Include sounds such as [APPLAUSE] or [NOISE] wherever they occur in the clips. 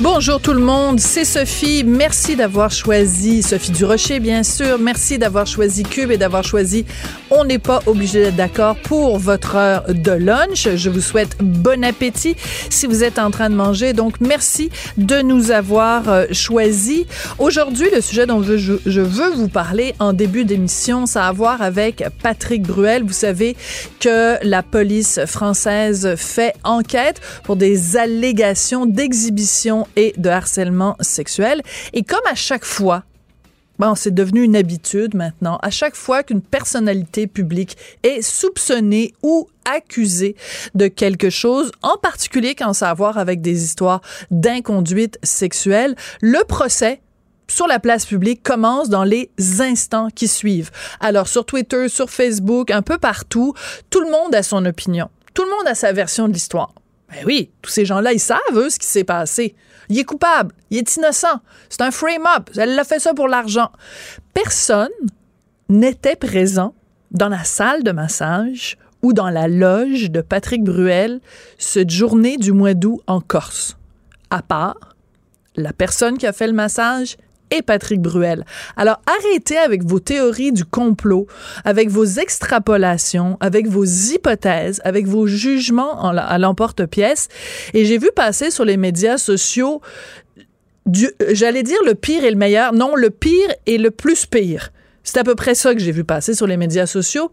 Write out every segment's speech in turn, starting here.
Bonjour tout le monde, c'est Sophie. Merci d'avoir choisi Sophie Durocher, bien sûr. Merci d'avoir choisi Cube et d'avoir choisi On n'est pas obligé d'être d'accord pour votre heure de lunch. Je vous souhaite bon appétit si vous êtes en train de manger. Donc, merci de nous avoir euh, choisi. Aujourd'hui, le sujet dont je, je veux vous parler en début d'émission, ça a à voir avec Patrick Bruel. Vous savez que la police française fait enquête pour des allégations d'exhibition et de harcèlement sexuel. Et comme à chaque fois, Bon, c'est devenu une habitude maintenant. À chaque fois qu'une personnalité publique est soupçonnée ou accusée de quelque chose, en particulier quand ça a à voir avec des histoires d'inconduite sexuelle, le procès sur la place publique commence dans les instants qui suivent. Alors sur Twitter, sur Facebook, un peu partout, tout le monde a son opinion. Tout le monde a sa version de l'histoire. Ben oui, tous ces gens-là, ils savent, eux, ce qui s'est passé. Il est coupable, il est innocent, c'est un frame-up, elle a fait ça pour l'argent. Personne n'était présent dans la salle de massage ou dans la loge de Patrick Bruel cette journée du mois d'août en Corse, à part la personne qui a fait le massage et Patrick Bruel. Alors arrêtez avec vos théories du complot, avec vos extrapolations, avec vos hypothèses, avec vos jugements à l'emporte-pièce. Et j'ai vu passer sur les médias sociaux, j'allais dire le pire et le meilleur, non, le pire et le plus pire. C'est à peu près ça que j'ai vu passer sur les médias sociaux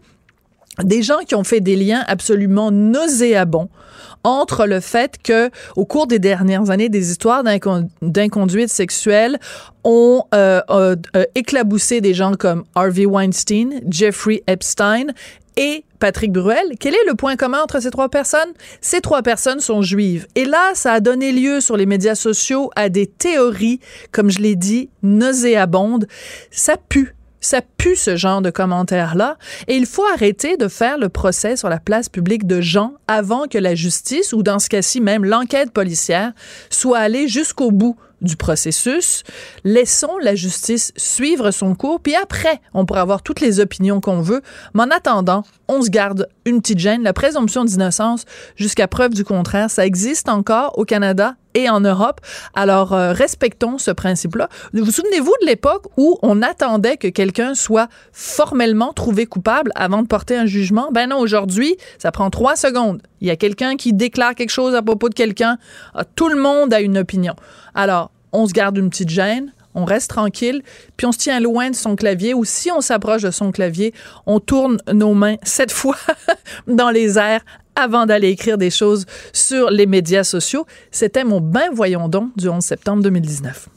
des gens qui ont fait des liens absolument nauséabonds entre le fait que au cours des dernières années des histoires d'inconduite sexuelle ont euh, euh, euh, éclaboussé des gens comme Harvey Weinstein, Jeffrey Epstein et Patrick Bruel. Quel est le point commun entre ces trois personnes? Ces trois personnes sont juives. Et là, ça a donné lieu sur les médias sociaux à des théories, comme je l'ai dit, nauséabondes. Ça pue ça pue ce genre de commentaires-là. Et il faut arrêter de faire le procès sur la place publique de gens avant que la justice, ou dans ce cas-ci même l'enquête policière, soit allée jusqu'au bout du processus. Laissons la justice suivre son cours, puis après, on pourra avoir toutes les opinions qu'on veut. Mais en attendant, on se garde une petite gêne. La présomption d'innocence, jusqu'à preuve du contraire, ça existe encore au Canada et en Europe. Alors, euh, respectons ce principe-là. Vous souvenez-vous de l'époque où on attendait que quelqu'un soit formellement trouvé coupable avant de porter un jugement? Ben non, aujourd'hui, ça prend trois secondes. Il y a quelqu'un qui déclare quelque chose à propos de quelqu'un. Ah, tout le monde a une opinion. Alors, on se garde une petite gêne, on reste tranquille, puis on se tient loin de son clavier, ou si on s'approche de son clavier, on tourne nos mains sept fois [LAUGHS] dans les airs avant d'aller écrire des choses sur les médias sociaux. C'était mon ben voyons donc du 11 septembre 2019.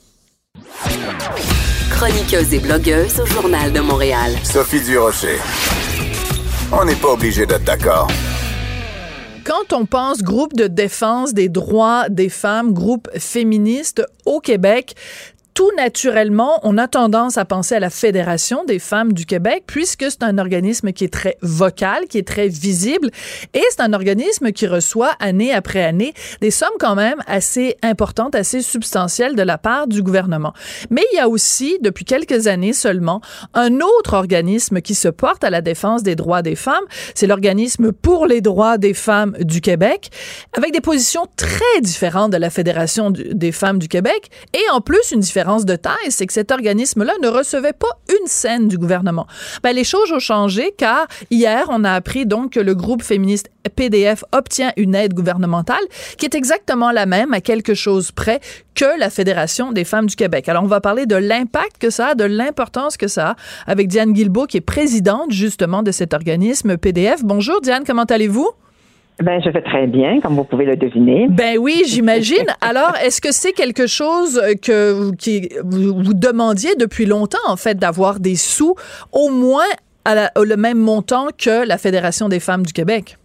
Chroniqueuse et blogueuse au Journal de Montréal. Sophie Durocher. On n'est pas obligé d'être d'accord quand on pense groupe de défense des droits des femmes, groupe féministe au Québec, tout naturellement, on a tendance à penser à la Fédération des femmes du Québec, puisque c'est un organisme qui est très vocal, qui est très visible, et c'est un organisme qui reçoit année après année des sommes quand même assez importantes, assez substantielles de la part du gouvernement. Mais il y a aussi, depuis quelques années seulement, un autre organisme qui se porte à la défense des droits des femmes, c'est l'organisme pour les droits des femmes du Québec, avec des positions très différentes de la Fédération des femmes du Québec, et en plus une différence de taille, c'est que cet organisme-là ne recevait pas une scène du gouvernement. Ben, les choses ont changé car hier, on a appris donc que le groupe féministe PDF obtient une aide gouvernementale qui est exactement la même à quelque chose près que la Fédération des femmes du Québec. Alors, on va parler de l'impact que ça a, de l'importance que ça a avec Diane Guilbeault, qui est présidente justement de cet organisme PDF. Bonjour Diane, comment allez-vous? Ben, je vais très bien, comme vous pouvez le deviner. Ben oui, j'imagine. [LAUGHS] Alors, est-ce que c'est quelque chose que vous, qui, vous, demandiez depuis longtemps, en fait, d'avoir des sous au moins à le même montant que la Fédération des femmes du Québec?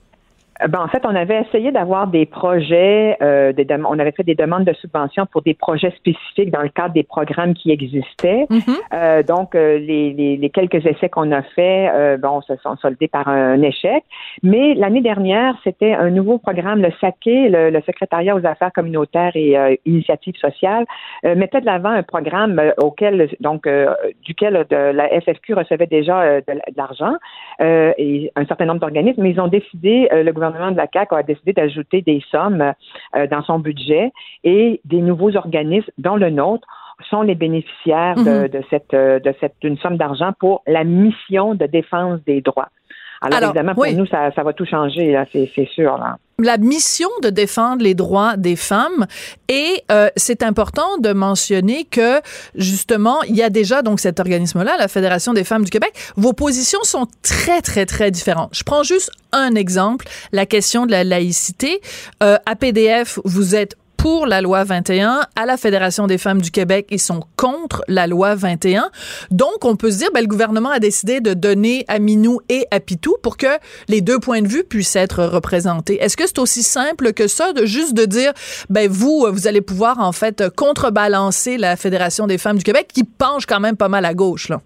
Euh, ben, en fait, on avait essayé d'avoir des projets, euh, des on avait fait des demandes de subventions pour des projets spécifiques dans le cadre des programmes qui existaient. Mm-hmm. euh, donc, euh, les, les, les, quelques essais qu'on a faits, euh, bon, se sont soldés par un échec. Mais l'année dernière, c'était un nouveau programme, le SACE, le, le, secrétariat aux affaires communautaires et initiatives sociales, mettait de l'avant un programme auquel, donc, duquel de, la FFQ recevait déjà de, de l'argent et un certain nombre d'organismes, mais ils ont décidé, le gouvernement gouvernement de la CAQ a décidé d'ajouter des sommes euh, dans son budget et des nouveaux organismes, dont le nôtre, sont les bénéficiaires de, mhm. cette, euh, de cette, d'une somme d'argent pour la mission de défense des droits. Alors, évidemment, pour nous, ça, ça, va tout changer, c'est sûr. Là la mission de défendre les droits des femmes et euh, c'est important de mentionner que justement il y a déjà donc cet organisme-là, la Fédération des femmes du Québec. Vos positions sont très très très différentes. Je prends juste un exemple, la question de la laïcité. Euh, à PDF, vous êtes pour la loi 21. À la Fédération des femmes du Québec, ils sont contre la loi 21. Donc, on peut se dire, ben, le gouvernement a décidé de donner à Minou et à Pitou pour que les deux points de vue puissent être représentés. Est-ce que c'est aussi simple que ça, de juste de dire, ben, vous, vous allez pouvoir, en fait, contrebalancer la Fédération des femmes du Québec qui penche quand même pas mal à gauche, là?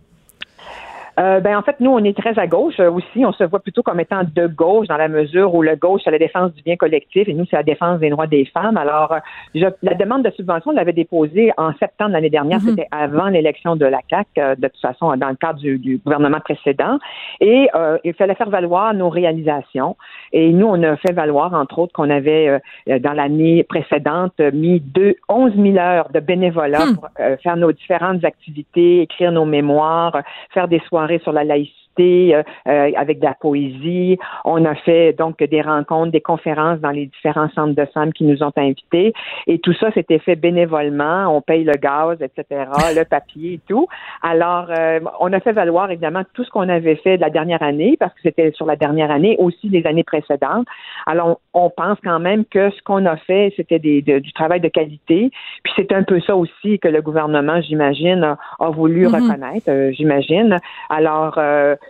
Euh, ben en fait, nous, on est très à gauche euh, aussi. On se voit plutôt comme étant de gauche dans la mesure où le gauche, c'est la défense du bien collectif et nous, c'est la défense des droits des femmes. Alors, euh, la demande de subvention, on l'avait déposée en septembre l'année dernière. Mhm. C'était avant l'élection de la CAC, de toute façon, dans le cadre du, gouvernement précédent. Et il fallait faire valoir nos réalisations. Et nous, on a fait valoir, entre autres, qu'on avait, dans l'année précédente, mis deux, 11 000 heures de bénévolat hmm. pour faire nos différentes activités, écrire nos mémoires, faire des soirées sur la laïcité euh, euh, avec de la poésie. On a fait donc des rencontres, des conférences dans les différents centres de femmes qui nous ont invités. Et tout ça, s'était fait bénévolement. On paye le gaz, etc., [LAUGHS] le papier et tout. Alors, euh, on a fait valoir évidemment tout ce qu'on avait fait de la dernière année, parce que c'était sur la dernière année, aussi des années précédentes. Alors, on, pense quand même que ce qu'on a fait, c'était du travail de qualité. Puis c'est un peu ça aussi que le gouvernement, j'imagine, a, voulu mm-hmm. reconnaître, j'imagine. Alors,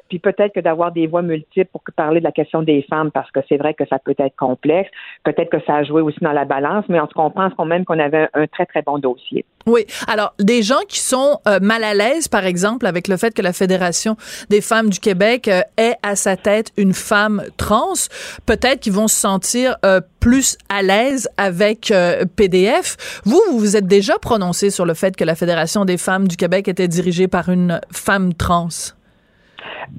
puis peut-être que d'avoir des voix multiples pour parler de la question des femmes, parce que c'est vrai que ça peut être complexe. Peut-être que ça a joué aussi dans la balance, mais en tout cas, on pense quand même qu'on avait un très, très bon dossier. Oui. Alors, des gens qui sont euh, mal à l'aise, par exemple, avec le fait que la Fédération des femmes du Québec euh, ait à sa tête une femme trans, peut-être qu'ils vont se sentir euh, plus à l'aise avec PDF. Vous, vous vous êtes déjà prononcé sur le fait que la Fédération des femmes du Québec était dirigée par une femme trans?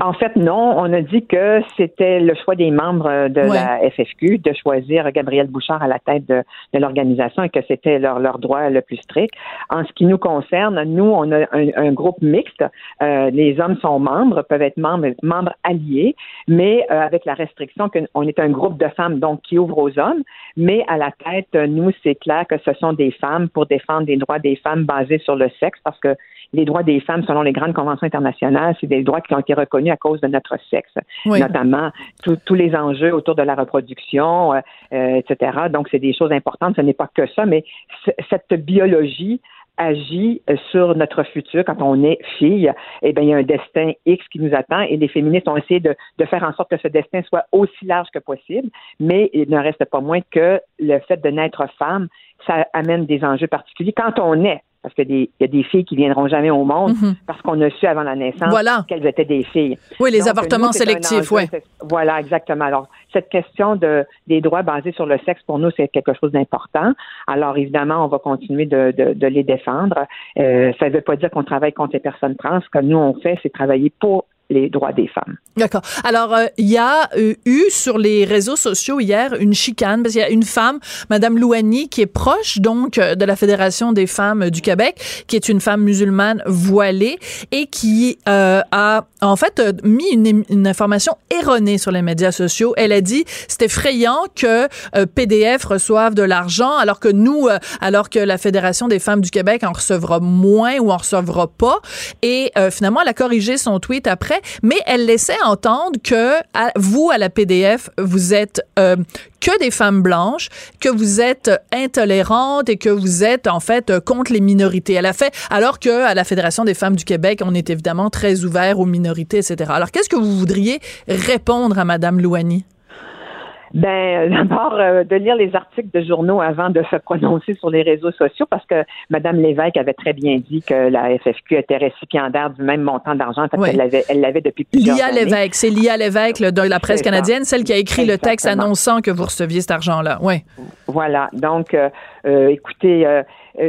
En fait, non. On a dit que c'était le choix des membres de la FFQ de choisir Gabriel Bouchard à la tête de, l'organisation et que c'était leur, leur droit le plus strict. En ce qui nous concerne, nous, on a un, groupe mixte. Euh, les hommes sont membres, peuvent être membres, membres alliés, mais euh, avec la restriction qu'on est un groupe de femmes donc qui ouvre aux hommes. Mais à la tête, nous, c'est clair que ce sont des femmes pour défendre les droits des femmes basés sur le sexe parce que les droits des femmes, selon les grandes conventions internationales, c'est des droits qui ont été reconnus à cause de notre sexe, notamment tous les enjeux autour de la reproduction, euh, euh, etc. Donc, c'est des choses importantes. Ce n'est pas que ça, mais cette biologie agit sur notre futur quand on est fille, eh bien, il y a un destin X qui nous attend et les féministes ont essayé de, de, faire en sorte que ce destin soit aussi large que possible, mais il ne reste pas moins que le fait de naître femme, ça amène des enjeux particuliers quand on est parce qu'il y a des filles qui viendront jamais au monde mhm. parce qu'on a su avant la naissance qu'elles étaient des filles. Oui, les avortements sélectifs, oui. Voilà, exactement. Alors, cette question de, des droits basés sur le sexe, pour nous, c'est quelque chose d'important. Alors, évidemment, on va continuer de, de, les défendre. Euh, ça ne veut pas dire qu'on travaille contre les personnes trans. Ce que nous, on fait, c'est travailler pour les droits des femmes. D'accord. Alors, euh, il y a euh, eu sur les réseaux sociaux hier une chicane parce qu'il y a une femme, Madame Louani, qui est proche donc euh, de la Fédération des femmes du Québec, qui est une femme musulmane voilée et qui a en fait mis une, une, information erronée sur les médias sociaux. Elle a dit c'est effrayant que PDF reçoive de l'argent alors que nous, alors que la Fédération des femmes du Québec en recevra moins ou en recevra pas. Et finalement, elle a corrigé son tweet après, mais elle laissait entendre que vous, à la PDF, vous êtes euh, que des femmes blanches, que vous êtes intolérantes et que vous êtes en fait contre les minorités. Elle a fait, alors que à la Fédération des femmes du Québec, on est évidemment très ouvert aux minorités, etc. Alors, qu'est-ce que vous voudriez répondre à Madame Louani? Ben, [LAUGHS] d'abord, euh, de lire les articles de journaux avant de se prononcer sur les réseaux sociaux, parce que Mme Lévesque avait très bien dit que la FFQ était récipiendaire du même montant d'argent, parce qu'elle l'avait, elle l'avait depuis plusieurs Lia années. Lévesque, c'est Lia Lévesque de la presse canadienne, celle qui a écrit le texte annonçant que vous receviez cet argent-là. Oui. Voilà. Donc, euh, euh, écoutez, euh,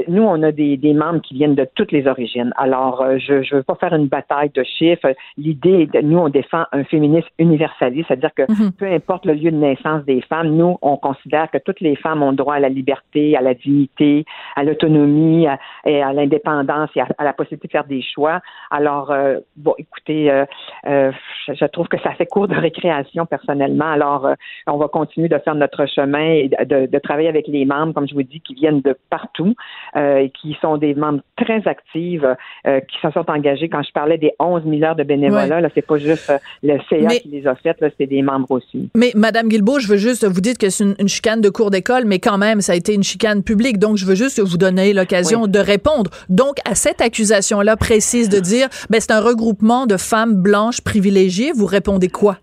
nous, on a des, des, membres qui viennent de toutes les origines. Alors, euh, je ne veux pas faire une bataille de chiffres. L'idée, nous, on défend un féminisme universaliste, c'est-à-dire que mhm. peu importe le lieu de naissance des femmes, nous, on considère que toutes les femmes ont droit à la liberté, à la dignité, à l'autonomie et à l'indépendance et à, la possibilité de faire des choix. Alors, euh, bon, écoutez, euh, je, trouve que ça fait cours de récréation personnellement. Alors, on va continuer de faire notre chemin et de, de travailler avec les membres, comme je vous dis, qui viennent de partout. Euh, qui sont des membres très actifs, euh, qui se sont engagés. Quand je parlais des 11 000 heures de bénévolat, là, c'est pas juste euh, le CA qui les a faites, là, c'est des membres aussi. Mais Madame Guilbeault, je veux juste vous dire que c'est une, chicane de cours d'école, mais quand même, ça a été une chicane publique. Donc, je veux juste vous donner l'occasion de répondre. Donc, à cette accusation-là précise de dire, ben, c'est un regroupement de femmes blanches privilégiées, vous répondez quoi?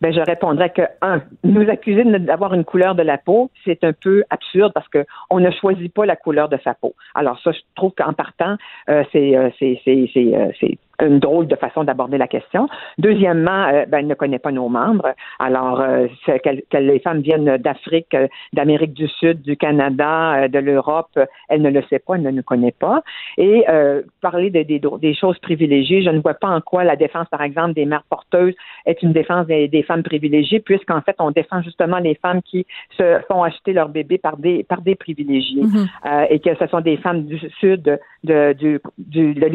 Ben je répondrais que un, nous accuser d'avoir une couleur de la peau, c'est un peu absurde parce que on ne choisit pas la couleur de sa peau. Alors ça, je trouve qu'en partant, euh, c'est euh, c'est c'est c'est une drôle de façon d'aborder la question. Deuxièmement, euh, ben, elle ne connaît pas nos membres. Alors, euh, que, les femmes viennent d'Afrique, euh, d'Amérique du Sud, du Canada, de l'Europe, elle ne le sait pas, elle ne nous connaît pas. Et parler de, des choses privilégiées, je ne vois pas en quoi la défense, par exemple, des mères porteuses est une défense des, femmes privilégiées, puisqu'en fait, on défend justement les femmes qui se font acheter leur bébé par des par des privilégiés, mm-hmm. et que ce sont des femmes du Sud, de, du, du de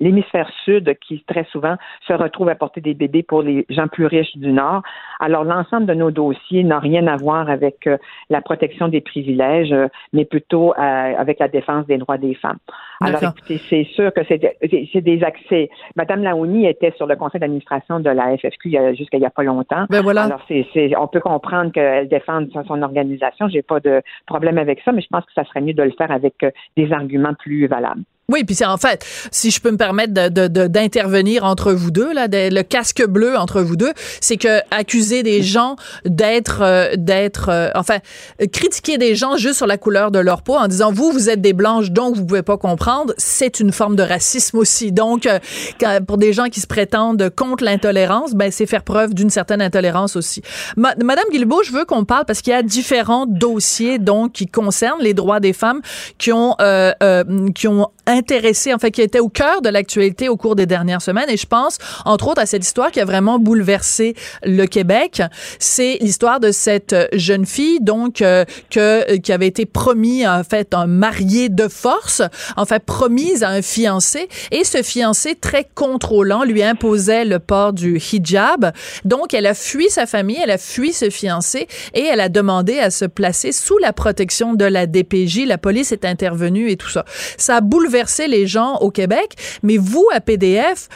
l'hémisphère Sud qui très souvent se retrouvent à porter des bébés pour les gens plus riches du Nord. Alors l'ensemble de nos dossiers n'a rien à voir avec euh, la protection des privilèges, euh, mais plutôt euh, avec la défense des droits des femmes. Alors écoutez, c'est sûr que c'est des accès. Madame Laouni était sur le conseil d'administration de la FFQ jusqu'à il n'y a pas longtemps. Ben voilà. Alors c'est on peut comprendre qu'elle défende son organisation. J'ai pas de problème avec ça, mais je pense que ça serait mieux de le faire avec des arguments plus valables. Oui, puis c'est en fait, si je peux me permettre d'intervenir de, de, entre vous deux là, le casque bleu entre vous deux, c'est que accuser des gens d'être euh, d'être euh, enfin critiquer des gens juste sur la couleur de leur peau en disant vous vous êtes des blanches donc vous pouvez pas comprendre, c'est une forme de racisme aussi. Donc euh, pour des gens qui se prétendent contre l'intolérance, ben c'est faire preuve d'une certaine intolérance aussi. Madame Guilbeault, je veux qu'on parle parce qu'il y a différents dossiers donc qui concernent les droits des femmes qui ont qui ont intéressé, en fait, qui était au cœur de l'actualité au cours des dernières semaines. Et je pense, entre autres, à cette histoire qui a vraiment bouleversé le Québec. C'est l'histoire de cette jeune fille, donc, euh, que, qui avait été promis, en fait, un marié de force, en fait, promise à un fiancé. Et ce fiancé, très contrôlant, lui imposait le port du hijab. Donc, elle a fui sa famille, elle a fui ce fiancé et elle a demandé à se placer sous la protection de la DPJ. La police est intervenue et tout ça. Ça a bouleversé les gens au Québec. Mais vous, à PDF,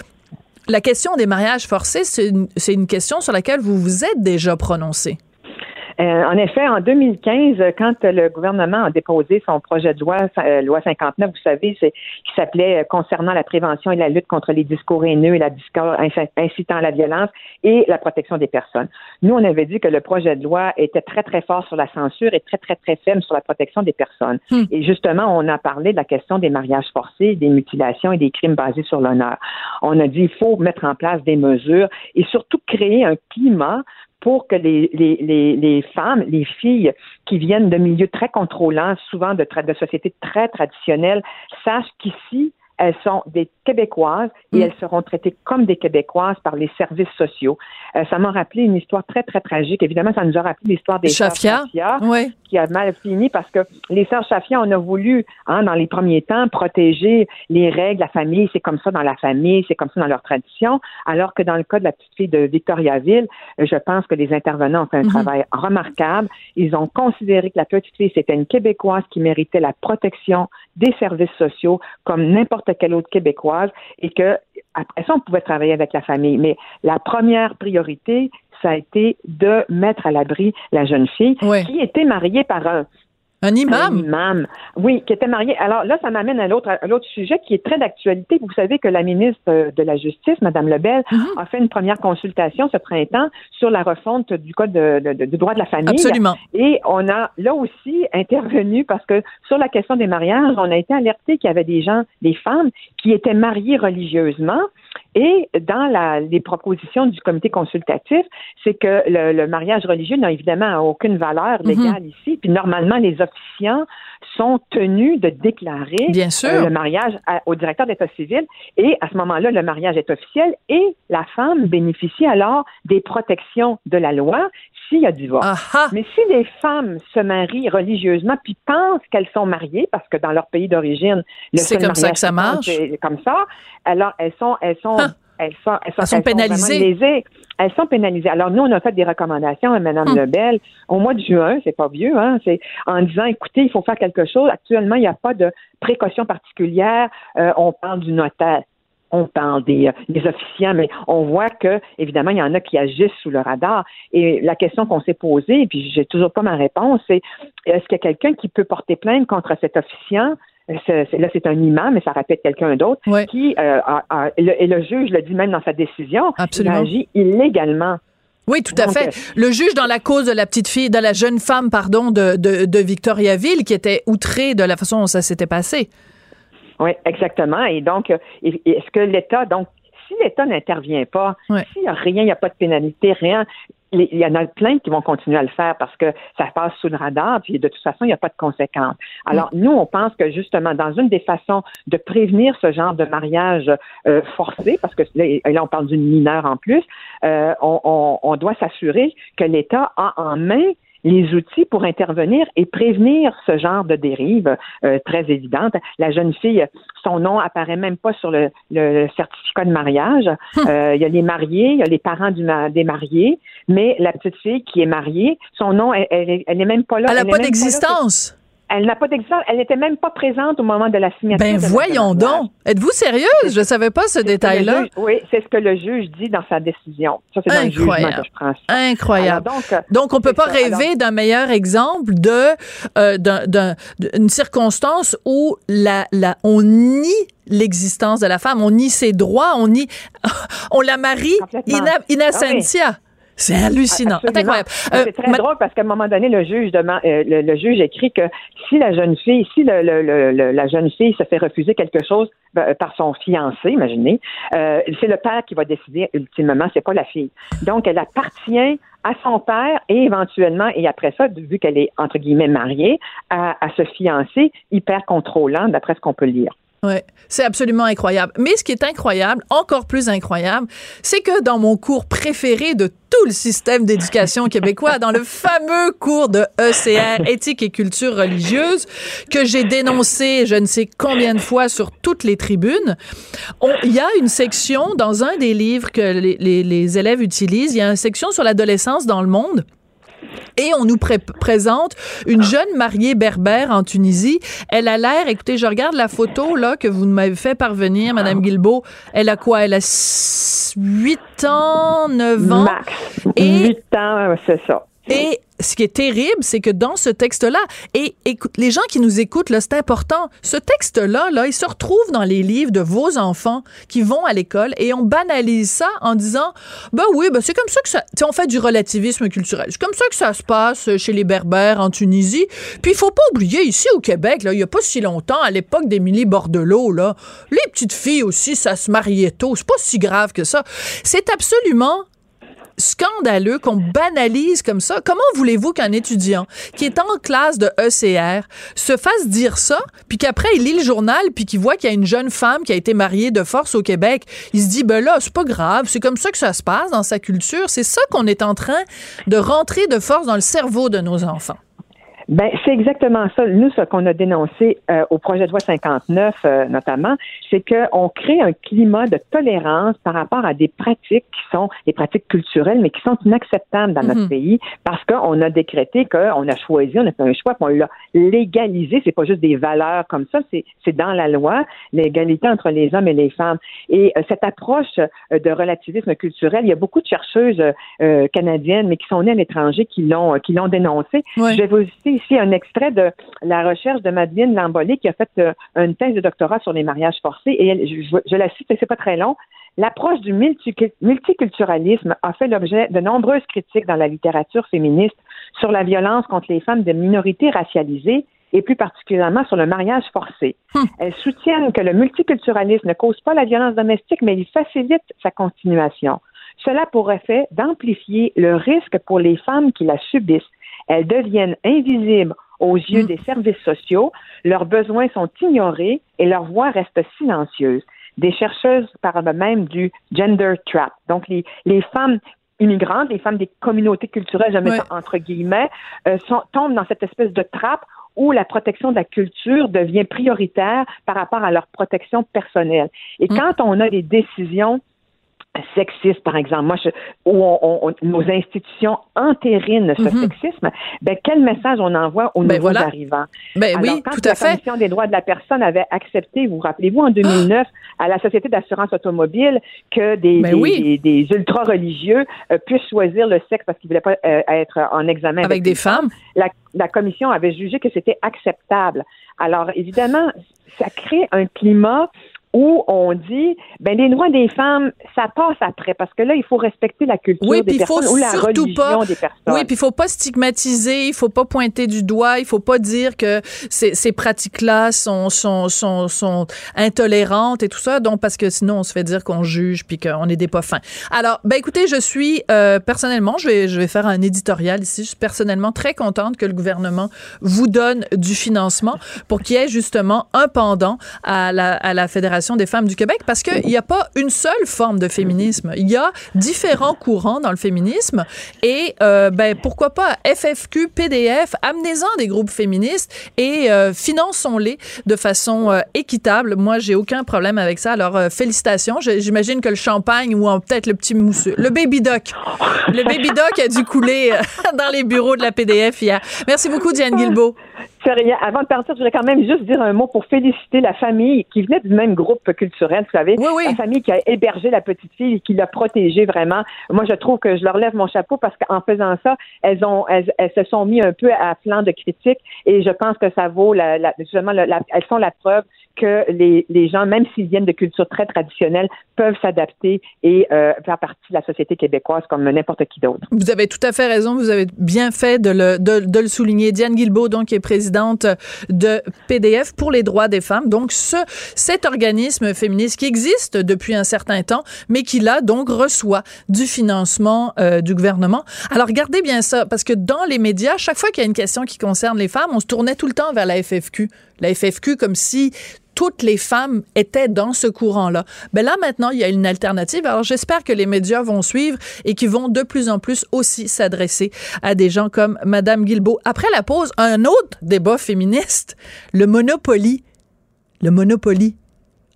la question des mariages forcés, c'est une, une, question sur laquelle vous vous êtes déjà prononcé. Euh, en effet, en 2015, quand le gouvernement a déposé son projet de loi, euh, loi 59, vous savez, c'est qui s'appelait euh, concernant la prévention et la lutte contre les discours haineux et la discours incitant à la violence et la protection des personnes. Nous, on avait dit que le projet de loi était très très fort sur la censure et très très très faible sur la protection des personnes. Hmm. Et justement, on a parlé de la question des mariages forcés, des mutilations et des crimes basés sur l'honneur. On a dit il faut mettre en place des mesures et surtout créer un climat pour que les, les, les, femmes, les filles qui viennent de milieux très contrôlants, souvent de, de sociétés très traditionnelles, sachent qu'ici, elles sont des Québécoises et mm. elles seront traitées comme des Québécoises par les services sociaux. Euh, ça m'a rappelé une histoire très, très tragique. Évidemment, ça nous a rappelé l'histoire des Shafia, qui a mal fini parce que les sœurs Shafia, on a voulu, hein, dans les premiers temps, protéger les règles, la famille, c'est comme ça dans la famille, c'est comme ça dans leur tradition, alors que dans le cas de la petite fille de Victoriaville, je pense que les intervenants ont fait un mm-hmm. travail remarquable. Ils ont considéré que la petite fille, c'était une Québécoise qui méritait la protection des services sociaux comme n'importe quelle autre Québécoise et que après ça, on pouvait travailler avec la famille. Mais la première priorité, ça a été de mettre à l'abri la jeune fille qui était mariée par un un imam? Un imam. Oui, qui était marié. Alors là, ça m'amène à l'autre, l'autre sujet qui est très d'actualité. Vous savez que la ministre de la Justice, Mme Lebel, mhm. a fait une première consultation ce printemps sur la refonte du code de, du droit de la famille. Absolument. Et on a là aussi intervenu parce que sur la question des mariages, on a été alerté qu'il y avait des gens, des femmes qui étaient mariées religieusement et dans la, les propositions du comité consultatif, c'est que le, mariage religieux n'a évidemment aucune valeur mhm. légale ici. Puis normalement, les officiants sont tenus de déclarer Bien euh, le mariage au directeur d'État civil. Et à ce moment-là, le mariage est officiel et la femme bénéficie alors des protections de la loi s'il y a divorce. Mais si les femmes se marient religieusement puis pensent qu'elles sont mariées, parce que dans leur pays d'origine, c'est comme ça que ça marche, comme ça, alors elles sont, elles sont elles sont, elles sont, pénalisées. elles sont pénalisées. Alors nous, on a fait des recommandations à Mme hum. Lebel au mois de juin, c'est pas vieux, hein, c'est en disant, écoutez, il faut faire quelque chose. Actuellement, il n'y a pas de précaution particulière. Euh, on parle du notaire on parle des, des, officiants, mais on voit que, évidemment, il y en a qui agissent sous le radar. Et la question qu'on s'est posée, et puis j'ai toujours pas ma réponse, c'est est-ce qu'il y a quelqu'un qui peut porter plainte contre cet officiant? Là, c'est un imam, mais ça répète quelqu'un d'autre, qui, euh, et le juge le dit même dans sa décision, il agit illégalement. Oui, tout à fait. Euh, le juge dans la cause de la petite fille, de la jeune femme, pardon, de, de, de Victoriaville, qui était outrée de la façon dont ça s'était passé. Oui, exactement. Et donc, euh, est-ce que l'État, donc, si l'État n'intervient pas, s'il n'y a rien, il n'y a pas de pénalité, rien, il y en a plein qui vont continuer à le faire parce que ça passe sous le radar, puis de toute façon, il n'y a pas de conséquences. Alors, nous, on pense que justement, dans une des façons de prévenir ce genre de mariage euh, forcé, parce que là, on parle d'une mineure en plus, euh, on, on doit s'assurer que l'État a en main les outils pour intervenir et prévenir ce genre de dérive euh, très évidente. La jeune fille, son nom apparaît même pas sur le, certificat de mariage. Hum. Euh, il y a les mariés, il y a les parents du, des mariés, mais la petite fille qui est mariée, son nom, elle, elle, est même pas là. Elle n'a pas d'existence. Elle n'a pas d'exemple. Elle n'était même pas présente au moment de la signature. Ben voyons donc. Êtes-vous sérieuse? Je ne savais pas ce détail-là. Oui, c'est ce que le juge dit dans sa décision. Ça, c'est dans le jugement que je prends. Incroyable. donc, on ne peut pas rêver d'un meilleur exemple de euh, d'une circonstance où la, la, on nie l'existence de la femme, on nie ses droits, on nie, [LAUGHS] on la marie in, ah c'est hallucinant. C'est incroyable. c'est très euh, drôle parce qu'à un moment donné, le juge demande, euh, le, juge écrit que si la jeune fille, si le, le, la jeune fille se fait refuser quelque chose euh, par son fiancé, imaginez, c'est le père qui va décider ultimement, c'est pas la fille. Donc, elle appartient à son père et éventuellement, et après ça, vu qu'elle est entre guillemets mariée, à, à ce fiancé hyper contrôlant, d'après ce qu'on peut lire. Ouais, c'est absolument incroyable. Mais ce qui est incroyable, encore plus incroyable, c'est que dans mon cours préféré de tout le système d'éducation québécois, dans le fameux cours de ECR, éthique et culture religieuse, que j'ai dénoncé je ne sais combien de fois sur toutes les tribunes, il y a une section dans un des livres que les, les élèves utilisent, il y a une section sur l'adolescence dans le monde. Et on nous présente une jeune mariée berbère en Tunisie. Elle a l'air, écoutez, je regarde la photo là que vous m'avez fait parvenir, Madame Guilbeault. Elle a quoi? Elle a 8 ans, 9 ans? Max. Et 8 ans, c'est ça. Et ce qui est terrible, c'est que dans ce texte-là, et écoute, les gens qui nous écoutent, là, c'est important, ce texte-là, là, il se retrouve dans les livres de vos enfants qui vont à l'école et on banalise ça en disant, ben oui, ben c'est comme ça que ça, on fait du relativisme culturel. C'est comme ça que ça se passe chez les Berbères en Tunisie. Puis il faut pas oublier, ici au Québec, là, il y a pas si longtemps, à l'époque d'Émilie Bordelot, là, les petites filles aussi, ça se mariait tôt. C'est pas si grave que ça. C'est absolument scandaleux qu'on banalise comme ça. Comment voulez-vous qu'un étudiant qui est en classe de ECR se fasse dire ça, puis qu'après il lit le journal, puis qu'il voit qu'il y a une jeune femme qui a été mariée de force au Québec, il se dit ben là c'est pas grave, c'est comme ça que ça se passe dans sa culture. C'est ça qu'on est en train de rentrer de force dans le cerveau de nos enfants. Ben, c'est exactement ça. Nous, ce qu'on a dénoncé euh, au projet de loi 59, euh, notamment, c'est qu'on crée un climat de tolérance par rapport à des pratiques qui sont des pratiques culturelles, mais qui sont inacceptables dans notre mhm. pays parce qu'on a décrété qu'on a choisi, on a fait un choix, qu'on l'a légalisé. C'est pas juste des valeurs comme ça, c'est dans la loi, l'égalité entre les hommes et les femmes. Et euh, cette approche de relativisme culturel, il y a beaucoup de chercheuses canadiennes, mais qui sont nées à l'étranger, qui l'ont qui l'ont dénoncé. Je vais vous citer ici un extrait de la recherche de Madeleine Lambolé qui a fait euh, une thèse de doctorat sur les mariages forcés et je, la cite, c'est pas très long. L'approche du multiculturalisme a fait l'objet de nombreuses critiques dans la littérature féministe sur la violence contre les femmes de minorités racialisées et plus particulièrement sur le mariage forcé. Hum. Elles soutiennent que le multiculturalisme ne cause pas la violence domestique, mais il facilite sa continuation. Cela pourrait faire d'amplifier le risque pour les femmes qui la subissent elles deviennent invisibles aux yeux mm. des services sociaux, leurs besoins sont ignorés et leur voix reste silencieuse. Des chercheuses parlent même du gender trap. Donc, les, les femmes immigrantes, les femmes des communautés culturelles, je mets entre guillemets, euh, sont, tombent dans cette espèce de trappe où la protection de la culture devient prioritaire par rapport à leur protection personnelle. Et mm. quand on a des décisions sexiste, par exemple, moi, je, où on, nos institutions entérinent ce mhm. sexisme, ben, quel message on envoie aux ben nouveaux arrivants? Ben oui, quand tout la à fait. Commission des droits de la personne avait accepté, vous, vous rappelez-vous, en 2009, à la Société d'assurance automobile, que des, ben des, ultra-religieux euh, puissent choisir le sexe parce qu'ils ne voulaient pas euh, être en examen avec, des femmes. La, la commission avait jugé que c'était acceptable. Alors, évidemment, ça crée un climat où on dit ben les droits des femmes ça passe après parce que là il faut respecter la culture des personnes ou la religion des personnes. Oui, puis il faut pas stigmatiser, il faut pas pointer du doigt, il faut pas dire que ces, ces pratiques-là sont, sont, sont, sont intolérantes et tout ça, donc parce que sinon on se fait dire qu'on juge puis qu'on est des pas fins. Alors, ben écoutez, je suis euh, personnellement, je vais je vais faire un éditorial ici, je suis personnellement très contente que le gouvernement vous donne du financement pour qu'il y ait justement un pendant à la, à la fédération des femmes du Québec parce qu'il n'y a pas une seule forme de féminisme. Il y a différents courants dans le féminisme et euh, ben pourquoi pas FFQ, PDF, amenez-en des groupes féministes et euh, finançons-les de façon euh, équitable. Moi, j'ai aucun problème avec ça. Alors félicitations. J'imagine que le champagne ou peut-être le petit mousseux, le baby doc, le baby doc a dû couler [LAUGHS] dans les bureaux de la PDF hier. Merci beaucoup Diane Guilbeault. Avant de partir, je voudrais quand même juste dire un mot pour féliciter la famille qui venait du même groupe culturel, vous savez. La famille qui a hébergé la petite fille et qui l'a protégée vraiment. Moi, je trouve que je leur lève mon chapeau parce qu'en faisant ça, elles ont, elles, se sont mis un peu à flanc de critique et je pense que ça vaut la, la justement, elles sont la preuve que les, les gens, même s'ils viennent de cultures très traditionnelles, peuvent s'adapter et euh, faire partie de la société québécoise comme n'importe qui d'autre. Vous avez tout à fait raison. Vous avez bien fait de le, de, le souligner. Diane Guilbeault, donc, est présidente de PDF pour les droits des femmes. Donc, ce, cet organisme féministe qui existe depuis un certain temps, mais qui, là, donc, reçoit du financement euh, du gouvernement. Alors, regardez bien ça, parce que dans les médias, chaque fois qu'il y a une question qui concerne les femmes, on se tournait tout le temps vers la FFQ. La FFQ comme si toutes les femmes étaient dans ce courant-là. Ben là, maintenant, il y a une alternative. Alors, j'espère que les médias vont suivre et qu'ils vont de plus en plus aussi s'adresser à des gens comme Madame Guilbeault. Après la pause, un autre débat féministe, le Monopoly. Le Monopoly.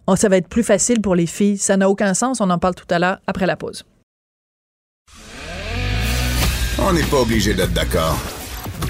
Oh, ça va être plus facile pour les filles. Ça n'a aucun sens. On en parle tout à l'heure après la pause. On n'est pas obligé d'être d'accord.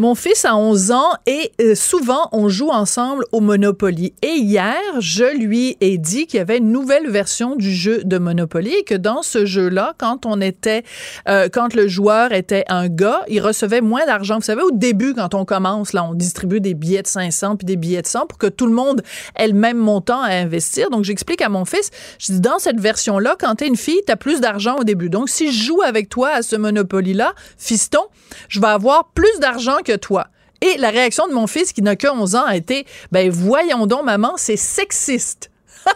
Mon fils a 11 ans et euh, souvent on joue ensemble au Monopoly. Et hier, je lui ai dit qu'il y avait une nouvelle version du jeu de Monopoly et que dans ce jeu-là, quand on était, euh, quand le joueur était un gars, il recevait moins d'argent. Vous savez, au début, quand on commence, là, on distribue des billets de 500 puis des billets de 100 pour que tout le monde ait le même montant à investir. Donc, j'explique à mon fils, je dis, dans cette version-là, quand t'es une fille, t'as plus d'argent au début. Donc, si je joue avec toi à ce Monopoly-là, fiston, je vais avoir plus d'argent que toi. Et la réaction de mon fils, qui n'a que 11 ans, a été, ben voyons donc, maman, c'est sexiste. [LAUGHS]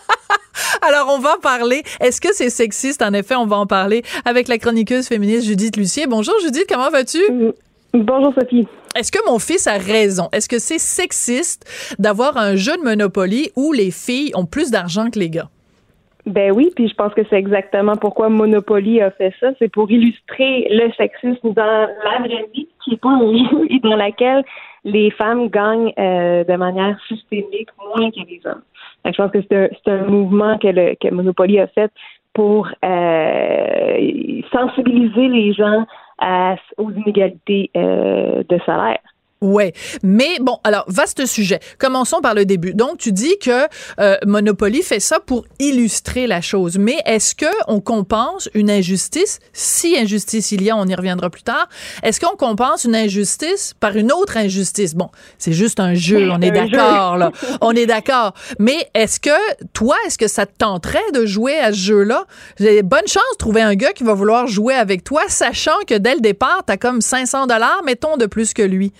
Alors, on va parler. Est-ce que c'est sexiste? En effet, on va en parler avec la chroniqueuse féministe Judith Lucier. Bonjour, Judith, comment vas-tu? Bonjour, Sophie. Est-ce que mon fils a raison? Est-ce que c'est sexiste d'avoir un jeu de Monopoly où les filles ont plus d'argent que les gars? Ben oui, puis je pense que c'est exactement pourquoi Monopoly a fait ça. C'est pour illustrer le sexisme dans la vraie vie, qui est pas un jeu [LAUGHS] et dans laquelle les femmes gagnent euh, de manière systémique moins que les hommes. je pense que c'est un, un, mouvement que, le, que Monopoly a fait pour euh, sensibiliser les gens à, aux inégalités euh, de salaire. Ouais, mais bon, alors vaste sujet. Commençons par le début. Donc tu dis que euh, Monopoly fait ça pour illustrer la chose, mais est-ce que on compense une injustice? Si injustice il y a, on y reviendra plus tard. Est-ce qu'on compense une injustice par une autre injustice? Bon, c'est juste un jeu, [LAUGHS] on est d'accord là. On est d'accord. Mais est-ce que toi, est-ce que ça te tenterait de jouer à ce jeu-là? J'ai bonne chance de trouver un gars qui va vouloir jouer avec toi, sachant que dès le départ, t'as comme 500 dollars, mettons, de plus que lui.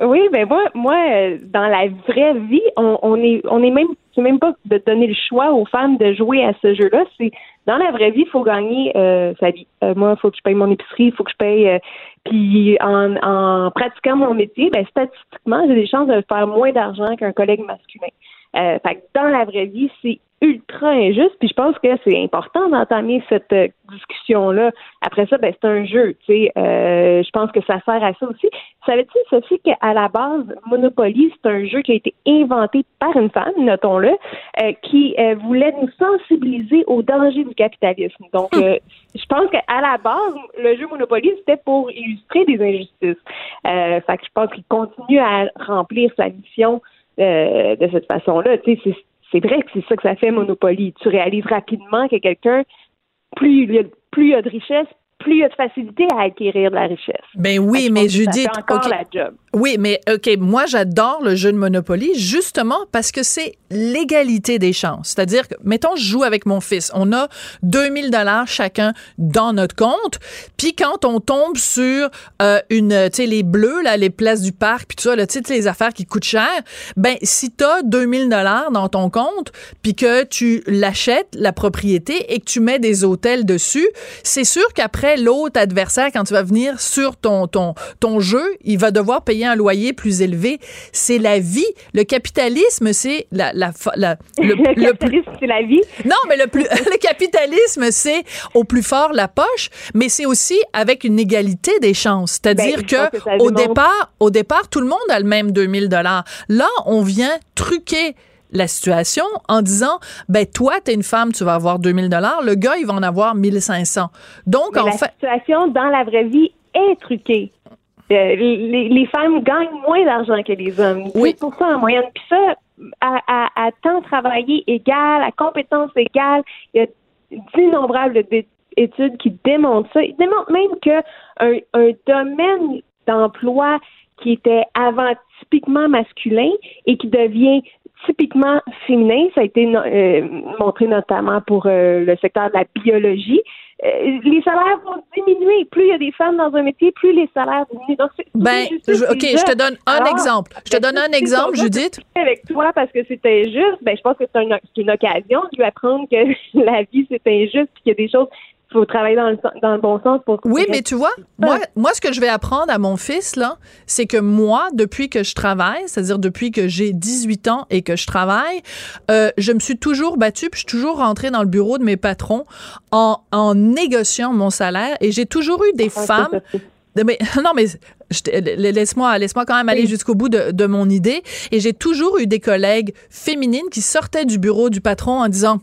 Oui, ben moi, moi, dans la vraie vie, on, on est, on est même, c'est même pas de donner le choix aux femmes de jouer à ce jeu-là. C'est dans la vraie vie, il faut gagner euh, sa vie. Euh, moi, il faut que je paye mon épicerie, il faut que je paye. Euh, puis en, en pratiquant mon métier, ben statistiquement, j'ai des chances de faire moins d'argent qu'un collègue masculin. Euh, fait que dans la vraie vie, c'est ultra injuste. Puis je pense que c'est important d'entamer cette euh, discussion-là. Après ça, ben, c'est un jeu. Tu sais, euh, je pense que ça sert à ça aussi. Savais-tu, Sophie, qu'à la base, Monopoly, c'est un jeu qui a été inventé par une femme, notons-le, euh, qui voulait nous sensibiliser aux dangers du capitalisme. Donc, je pense qu'à la base, le jeu Monopoly, c'était pour illustrer des injustices. fait que je pense qu'il continue à remplir sa mission de cette façon-là. Tu sais, c'est vrai que c'est ça que ça fait Monopoly. Tu réalises rapidement que quelqu'un, plus, plus il y a de richesse, plus il y a de facilité à acquérir de la richesse. Ben oui, mais Judith, ça fait encore la job. Oui, mais OK, moi j'adore le jeu de Monopoly justement parce que c'est l'égalité des chances. C'est-à-dire que mettons je joue avec mon fils, on a 2000 dollars chacun dans notre compte, puis quand on tombe sur euh, une tu sais les bleus là, les places du parc puis tout ça, là, tu sais les affaires qui coûtent cher, ben si tu as 2000 dollars dans ton compte puis que tu l'achètes la propriété et que tu mets des hôtels dessus, c'est sûr qu'après l'autre adversaire quand tu vas venir sur ton ton ton jeu, il va devoir payer un loyer plus élevé. C'est la vie. Le capitalisme, c'est la, la, [LAUGHS] le, le, capitalisme, c'est la vie. Non, mais le plus, [LAUGHS] le capitalisme, c'est au plus fort la poche, mais c'est aussi avec une égalité des chances. C'est-à-dire ben, que, au départ, au départ, tout le monde a le même 2000 dollars. Là, on vient truquer la situation en disant ben toi tu es une femme tu vas avoir 2000 dollars le gars il va en avoir 1500 donc en la fait la situation dans la vraie vie est truquée euh, les, femmes gagnent moins d'argent que les hommes. Oui. pour ça en moyenne. Puis ça, à, à, temps travaillé égal, à compétences égales, il y a d'innombrables études qui démontrent ça. Ils démontrent même que un, un domaine d'emploi qui était avant typiquement masculin et qui devient typiquement féminin, ça a été euh, montré notamment pour euh, le secteur de la biologie, euh, les salaires vont diminuer. Plus il y a des femmes dans un métier, plus les salaires diminuent. Donc, ben, OK, je te donne un exemple. Je te ben, donne un exemple, Judith. Avec toi, parce que c'est injuste, ben, je pense que c'est une, une, occasion de lui apprendre que [LAUGHS] la vie, c'est injuste, puis qu'il y a des choses faut travailler dans le, dans le bon sens pour. Oui, mais tu vois, moi, moi, ce que je vais apprendre à mon fils, là, c'est que moi, depuis que je travaille, c'est-à-dire depuis que j'ai 18 ans et que je travaille, euh, je me suis toujours battue, puis je suis toujours rentrée dans le bureau de mes patrons en, en négociant mon salaire et j'ai toujours eu des femmes. Mais, [LAUGHS] non, mais laisse-moi laisse-moi quand même aller jusqu'au bout de, de mon idée. Et j'ai toujours eu des collègues féminines qui sortaient du bureau du patron en disant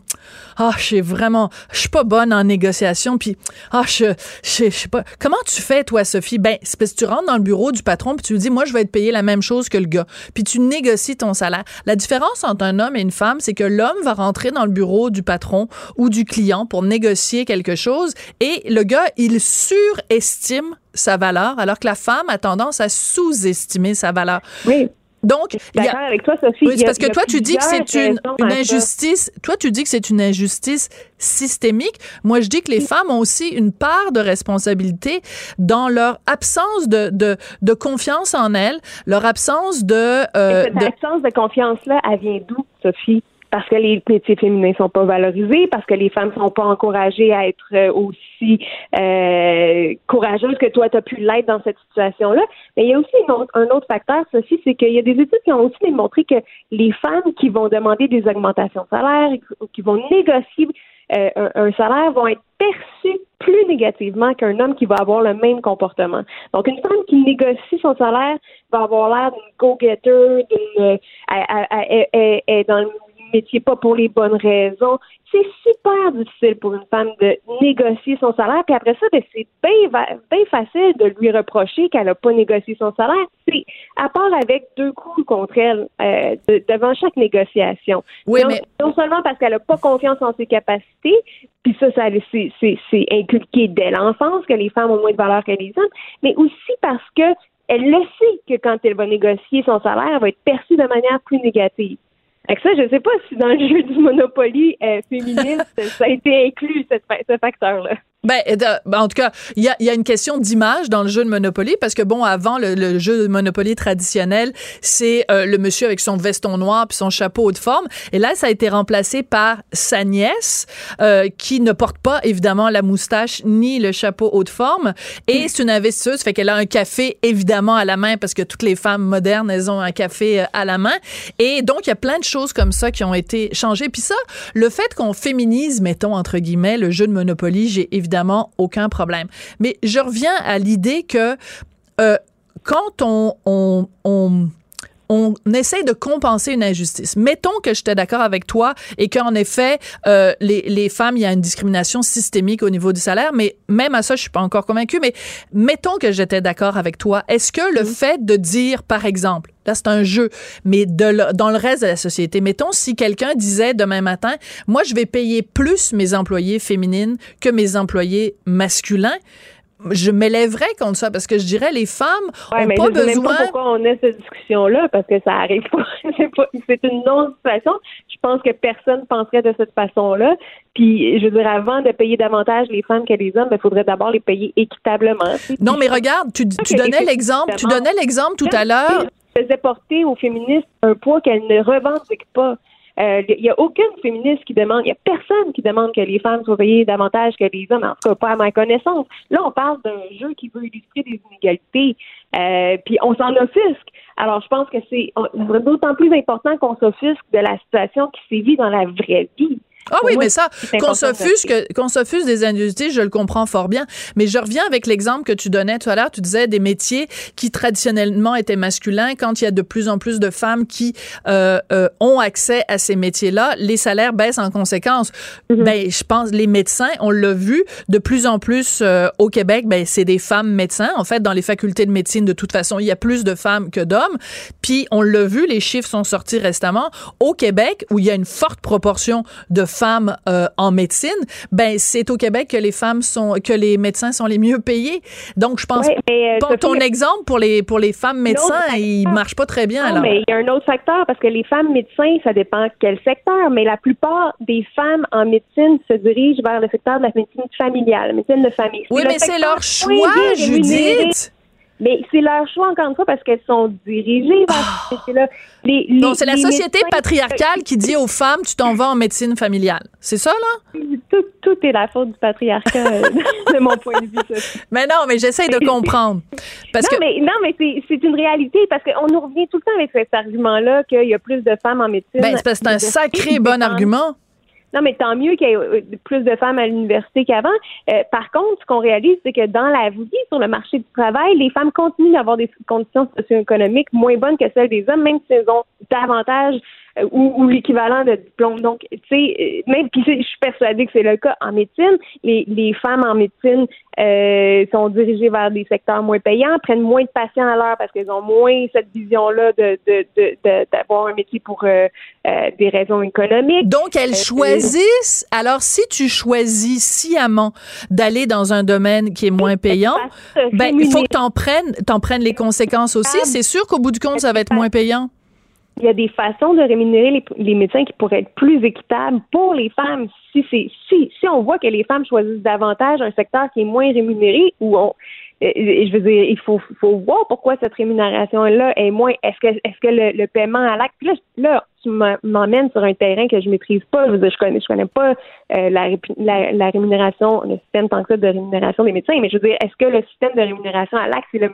ah, je suis vraiment, je suis pas bonne en négociation, puis ah, je, je, sais pas. Comment tu fais toi, Sophie Ben, c'est parce que tu rentres dans le bureau du patron puis tu lui dis, moi, je vais être payé la même chose que le gars, puis tu négocies ton salaire. La différence entre un homme et une femme, c'est que l'homme va rentrer dans le bureau du patron ou du client pour négocier quelque chose, et le gars, il surestime sa valeur, alors que la femme a tendance à sous-estimer sa valeur. Oui. Donc, d'accord avec toi, Sophie. Oui, parce que toi, tu dis que c'est une, une injustice. Toi, tu dis que c'est une injustice systémique. Moi, je dis que les femmes ont aussi une part de responsabilité dans leur absence de, de, de confiance en elles, leur absence de. Euh, cette absence de confiance-là, elle vient d'où, Sophie? Parce que les métiers féminins sont pas valorisés, parce que les femmes sont pas encouragées à être euh, aussi euh, courageuses que toi tu as pu l'être dans cette situation-là. Mais il y a aussi un autre facteur, ceci, c'est qu'il y a des études qui ont aussi démontré que les femmes qui vont demander des augmentations de salaire, qui vont négocier euh, un, salaire vont être perçues plus négativement qu'un homme qui va avoir le même comportement. Donc, une femme qui négocie son salaire va avoir l'air d'une go-getter, d'une, est dans le métier pas pour les bonnes raisons. C'est super difficile pour une femme de négocier son salaire. Puis après ça, ben, c'est bien facile de lui reprocher qu'elle n'a pas négocié son salaire. C'est à part avec deux coups contre elle euh, devant chaque négociation. Oui, mais... Non seulement parce qu'elle n'a pas confiance en ses capacités, puis ça, ça c'est inculqué dès l'enfance que les femmes ont moins de valeur que les hommes, mais aussi parce que elle le sait que quand elle va négocier son salaire, elle va être perçue de manière plus négative. Avec ça, je ne sais pas si dans le jeu du Monopoly euh, féministe, ça a été inclus, ce facteur-là. Ben, ben, en tout cas, il y a, y a, une question d'image dans le jeu de Monopoly parce que bon, avant le, jeu de Monopoly traditionnel, c'est euh, le monsieur avec son veston noir puis son chapeau haut de forme. Et là, ça a été remplacé par sa nièce euh, qui ne porte pas évidemment la moustache ni le chapeau haut de forme. Et c'est une investisseuse, fait qu'elle a un café évidemment à la main parce que toutes les femmes modernes, elles ont un café euh, à la main. Et donc, il y a plein de choses comme ça qui ont été changées. Puis ça, le fait qu'on féminise, mettons entre guillemets, le jeu de Monopoly, j'ai évidemment aucun problème. Mais je reviens à l'idée que euh, quand on, on essaie de compenser une injustice. Mettons que j'étais d'accord avec toi et qu'en effet, euh, les, les, femmes, il y a une discrimination systémique au niveau du salaire, mais même à ça, je suis pas encore convaincue, mais mettons que j'étais d'accord avec toi. Est-ce que le mm-hmm. fait de dire, par exemple, Là, c'est un jeu. Mais de dans le reste de la société, mettons si quelqu'un disait demain matin, moi, je vais payer plus mes employés féminines que mes employés masculins je m'élèverais contre ça parce que je dirais les femmes ouais, ont mais pas je besoin. Sais même pas pourquoi on a cette discussion-là parce que ça arrive pas. [LAUGHS] c'est une non-situation. Je pense que personne penserait de cette façon-là. Puis, je veux dire, avant de payer davantage les femmes que les hommes, il ben, faudrait d'abord les payer équitablement. Non, mais regarde, tu, tu donnais l'exemple, tu donnais l'exemple tout à l'heure faisait porter aux féministes un poids qu'elles ne revendiquent pas. Il euh, n'y a aucune féministe qui demande, il n'y a personne qui demande que les femmes soient payées davantage que les hommes, en tout cas pas à ma connaissance. Là, on parle d'un jeu qui veut illustrer des inégalités, euh, puis on s'en offusque. Alors, je pense que c'est d'autant plus important qu'on s'offusque de la situation qui sévit dans la vraie vie. Ah oui, mais ça, qu'on s'offuse des injustices, je le comprends fort bien. Mais je reviens avec l'exemple que tu donnais tout à l'heure. Tu disais des métiers qui traditionnellement étaient masculins. Quand il y a de plus en plus de femmes qui euh, euh, ont accès à ces métiers-là, les salaires baissent en conséquence. Mm-hmm. Ben, je pense les médecins, on l'a vu de plus en plus euh, au Québec. Ben, c'est des femmes médecins. En fait, dans les facultés de médecine, de toute façon, il y a plus de femmes que d'hommes. Puis on l'a vu, les chiffres sont sortis récemment au Québec où il y a une forte proportion de femmes euh, en médecine, ben c'est au Québec que les femmes sont que les médecins sont les mieux payés. Donc je pense ouais, euh, ton exemple pour les pour les femmes médecins, il marche pas très bien non, mais il y a un autre facteur parce que les femmes médecins, ça dépend quel secteur, mais la plupart des femmes en médecine se dirigent vers le secteur de la médecine familiale, la médecine de famille. Oui, mais c'est leur choix, Judith. Mais c'est leur choix, encore une fois, parce qu'elles sont dirigées vers oh. là. Les, les, c'est la société patriarcale qui dit aux femmes, tu t'en vas en médecine familiale. C'est ça, là? Tout, tout, est la faute du patriarcat, [LAUGHS] de mon point de vue. Mais non, mais j'essaie de comprendre. Parce non, que... mais, non, mais c'est une réalité, parce qu'on nous revient tout le temps avec cet argument-là qu'il y a plus de femmes en médecine. Ben, c'est un sacré bon argument. Non, mais tant mieux qu'il y ait euh, plus de femmes à l'université qu'avant. Euh, par contre, ce qu'on réalise, c'est que dans la vie, sur le marché du travail, les femmes continuent d'avoir des conditions socio-économiques moins bonnes que celles des hommes, même si elles ont davantage euh, ou, l'équivalent de diplôme. Donc, tu sais, euh, même puis je suis persuadée que c'est le cas en médecine. Les, les femmes en médecine euh, sont dirigées vers des secteurs moins payants, prennent moins de patients à l'heure parce qu'elles ont moins cette vision-là de, d'avoir un métier pour des raisons économiques. Donc, elles choisissent. Alors, si tu choisis sciemment d'aller dans un domaine qui est moins payant, ben, il faut que tu en prennes, t'en prennes les conséquences aussi. C'est sûr qu'au bout du compte, ça va être moins payant il y a des façons de rémunérer les, médecins qui pourraient être plus équitables pour les femmes. Si si si on voit que les femmes choisissent davantage un secteur qui est moins rémunéré ou on euh, je veux dire, il faut, faut voir pourquoi cette rémunération-là est moins. Est-ce que, est-ce que le, paiement à l'acte, là, là, tu m'emmènes sur un terrain que je maîtrise pas. Je veux dire, je connais, je connais pas euh, la, la, rémunération, le système tant que ça de rémunération des médecins, mais je veux dire, est-ce que le système de rémunération à l'acte, c'est le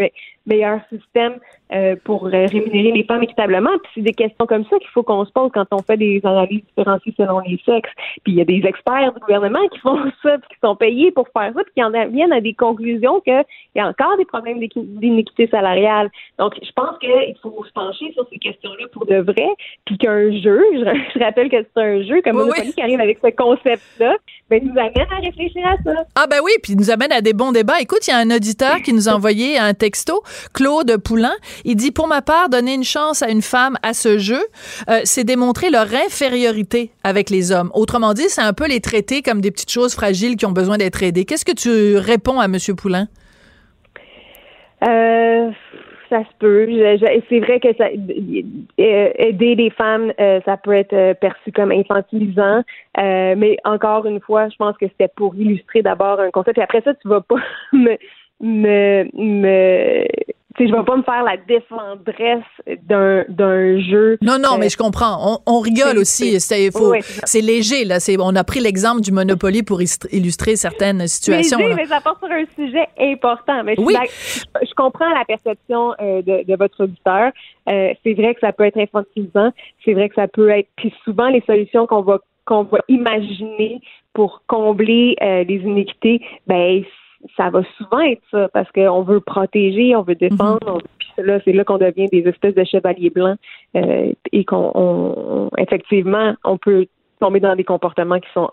meilleur système euh, pour rémunérer les femmes équitablement? Puis c'est des questions comme ça qu'il faut qu'on se pose quand on fait des analyses différenciées selon les sexes. Puis il y a des experts du gouvernement qui [LAUGHS] font ça, puis qui sont payés pour faire ça, puis qui en viennent à des conclusions qu'il y a encore des problèmes d'inéquité salariale. Donc, je pense qu'il faut se pencher sur ces questions-là pour de vrai, puis qu'un jeu. Je, [LAUGHS] rappelle que c'est un jeu comme Monopoly qui arrive avec ce concept-là. Ben, nous amène à réfléchir à ça. Ah ben oui, puis nous amène à des bons débats. Écoute, il y a un auditeur qui nous a envoyé un texto, Claude Poulain. Il dit, pour ma part, donner une chance à une femme à ce jeu, euh, c'est démontrer leur infériorité avec les hommes. Autrement dit, c'est un peu les traiter comme des petites choses fragiles qui ont besoin d'être aidées. Qu'est-ce que tu réponds à M. Poulain? Euh, ça se peut. C'est vrai que euh, aider les femmes, ça peut être perçu comme infantilisant, mais encore une fois, je pense que c'était pour illustrer d'abord un concept. Et après ça, tu vas pas [LAUGHS] me, me, me je vais pas me faire la défendresse d'un, d'un jeu. Non, non, mais je comprends. On, rigole aussi. C'est, c'est léger, là. C'est, on a pris l'exemple du Monopoly pour illustrer certaines situations. Léger, mais ça porte sur un sujet important. Mais oui. Je, comprends la perception euh, de, de, votre auditeur. Euh, c'est vrai que ça peut être infantilisant. C'est vrai que ça peut être. Puis souvent, les solutions qu'on va qu'on va imaginer pour combler euh, les inéquités, ben ça va souvent être ça parce qu'on veut protéger, on veut défendre. Mhm. Puis là, c'est là qu'on devient des espèces de chevaliers blancs euh, et qu'on effectivement on peut tomber dans des comportements qui sont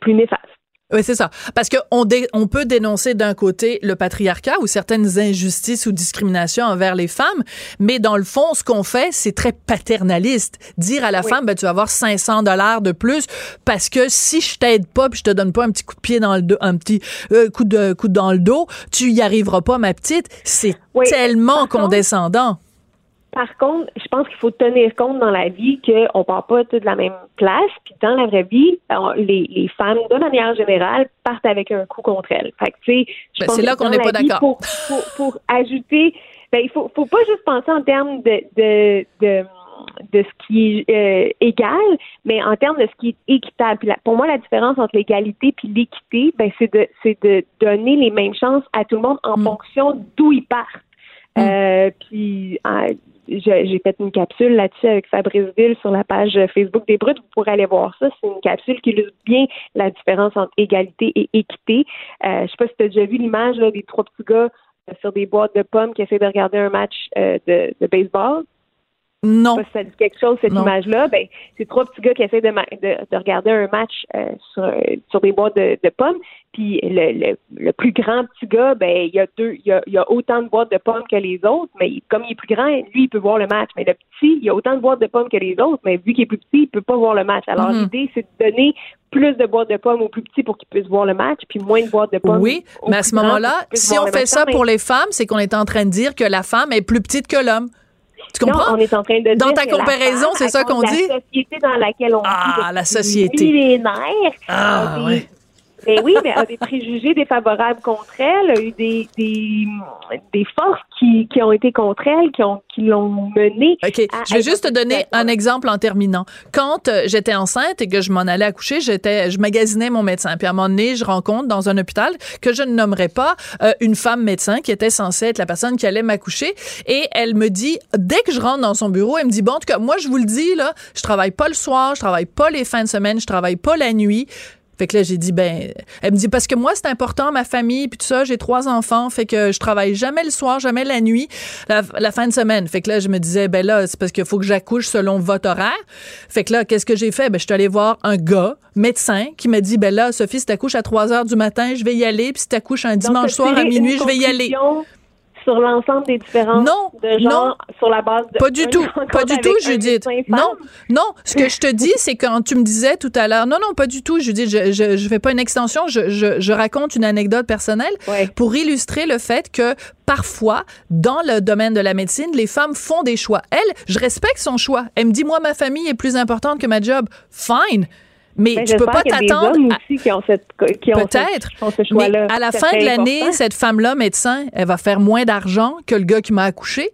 plus néfastes. Oui, c'est ça. Parce qu'on on peut dénoncer d'un côté le patriarcat ou certaines injustices ou discriminations envers les femmes, mais dans le fond, ce qu'on fait, c'est très paternaliste. Dire à la femme, ben, tu vas avoir 500 dollars de plus parce que si je t'aide pas puis je te donne pas un petit coup de pied dans le dos, un petit euh, coup de coup dans le dos, tu y arriveras pas, ma petite. C'est tellement condescendant. Par contre, je pense qu'il faut tenir compte dans la vie qu'on ne part pas toutes de la même place. Puis dans la vraie vie, les, les femmes, de manière générale, partent avec un coup contre elles. Fait que, ben, c'est là qu'on n'est pas d'accord. Pour, pour, pour, ajouter, ben, il faut, faut pas juste penser en termes de, de, de de ce qui est euh, égal, mais en termes de ce qui est équitable. pour moi, la différence entre l'égalité et l'équité, ben, c'est de, c'est de donner les mêmes chances à tout le monde en mm. fonction d'où ils partent. Mm. Euh, puis j'ai fait une capsule là-dessus avec Fabrice Ville sur la page Facebook des Brutes. Vous pourrez aller voir ça. C'est une capsule qui illustre bien la différence entre égalité et équité. Euh, je sais pas si tu as déjà vu l'image des trois petits gars euh, sur des boîtes de pommes qui essaient de regarder un match euh, de, de baseball. Non. Si ça dit quelque chose, cette image-là. Ben, c'est trois petits gars qui essaient de, de, regarder un match euh, sur, sur des boîtes de, de pommes. Puis le, le, le, plus grand petit gars, ben il y a deux, il y a, il y a autant de boîtes de pommes que les autres, mais comme il est plus grand, lui il peut voir le match. Mais le petit, il y a autant de boîtes de pommes que les autres, mais vu qu'il est plus petit, il peut pas voir le match. Alors mm-hmm. l'idée c'est de donner plus de boîtes de pommes aux plus petits pour qu'ils puissent voir le match, puis moins de boîtes de pommes. Oui, mais à ce moment-là, si on fait ça pour les femmes, c'est qu'on est en train de dire que la femme est plus petite que l'homme. Tu comprends? Non, on est en train de Dans ta comparaison, c'est ça qu'on dit? La société dans laquelle on ah, vit. la société. Millénaire. Ah, oui Ben oui, mais a des préjugés défavorables contre elle, a eu des, des, des forces qui, qui ont été contre elle, qui ont qui l'ont menée. OK. Je vais juste te donner un exemple en terminant. Quand euh, j'étais enceinte et que je m'en allais accoucher, j'étais, je magasinais mon médecin. Puis à un moment donné, je rencontre dans un hôpital que je ne nommerai pas euh, une femme médecin qui était censée être la personne qui allait m'accoucher. Et elle me dit, dès que je rentre dans son bureau, elle me dit, bon, en tout cas, moi, je vous le dis, là, je travaille pas le soir, je travaille pas les fins de semaine, je travaille pas la nuit. Fait que là, j'ai dit, ben, elle me dit, parce que moi, c'est important, ma famille, puis tout ça, j'ai trois enfants, fait que je travaille jamais le soir, jamais la nuit, la, fin de semaine. Fait que là, je me disais, ben là, c'est parce qu'il faut que j'accouche selon votre horaire. Fait que là, qu'est-ce que j'ai fait? Ben, je suis allée voir un gars, médecin, qui m'a dit, ben là, Sophie, si t'accouches à 3 heures du matin, je vais y aller, puis si t'accouches un dimanche soir à minuit, je vais y aller sur l'ensemble des différences de genre sur la base de pas du tout. pas du tout Judith. non non. Ce que je te dis c'est quand tu me disais tout à l'heure non non pas du tout Judith. Je je, je fais pas une extension. Je, je, je raconte une anecdote personnelle pour illustrer le fait que parfois dans le domaine de la médecine les femmes font des choix. Elle je respecte son choix. Elle me dit moi ma famille est plus importante que ma job. Fine mais ben, tu peux pas t'attendre. Peut-être. Mais à la fin de l'année, cette femme-là, médecin, elle va faire moins d'argent que le gars qui m'a accouché.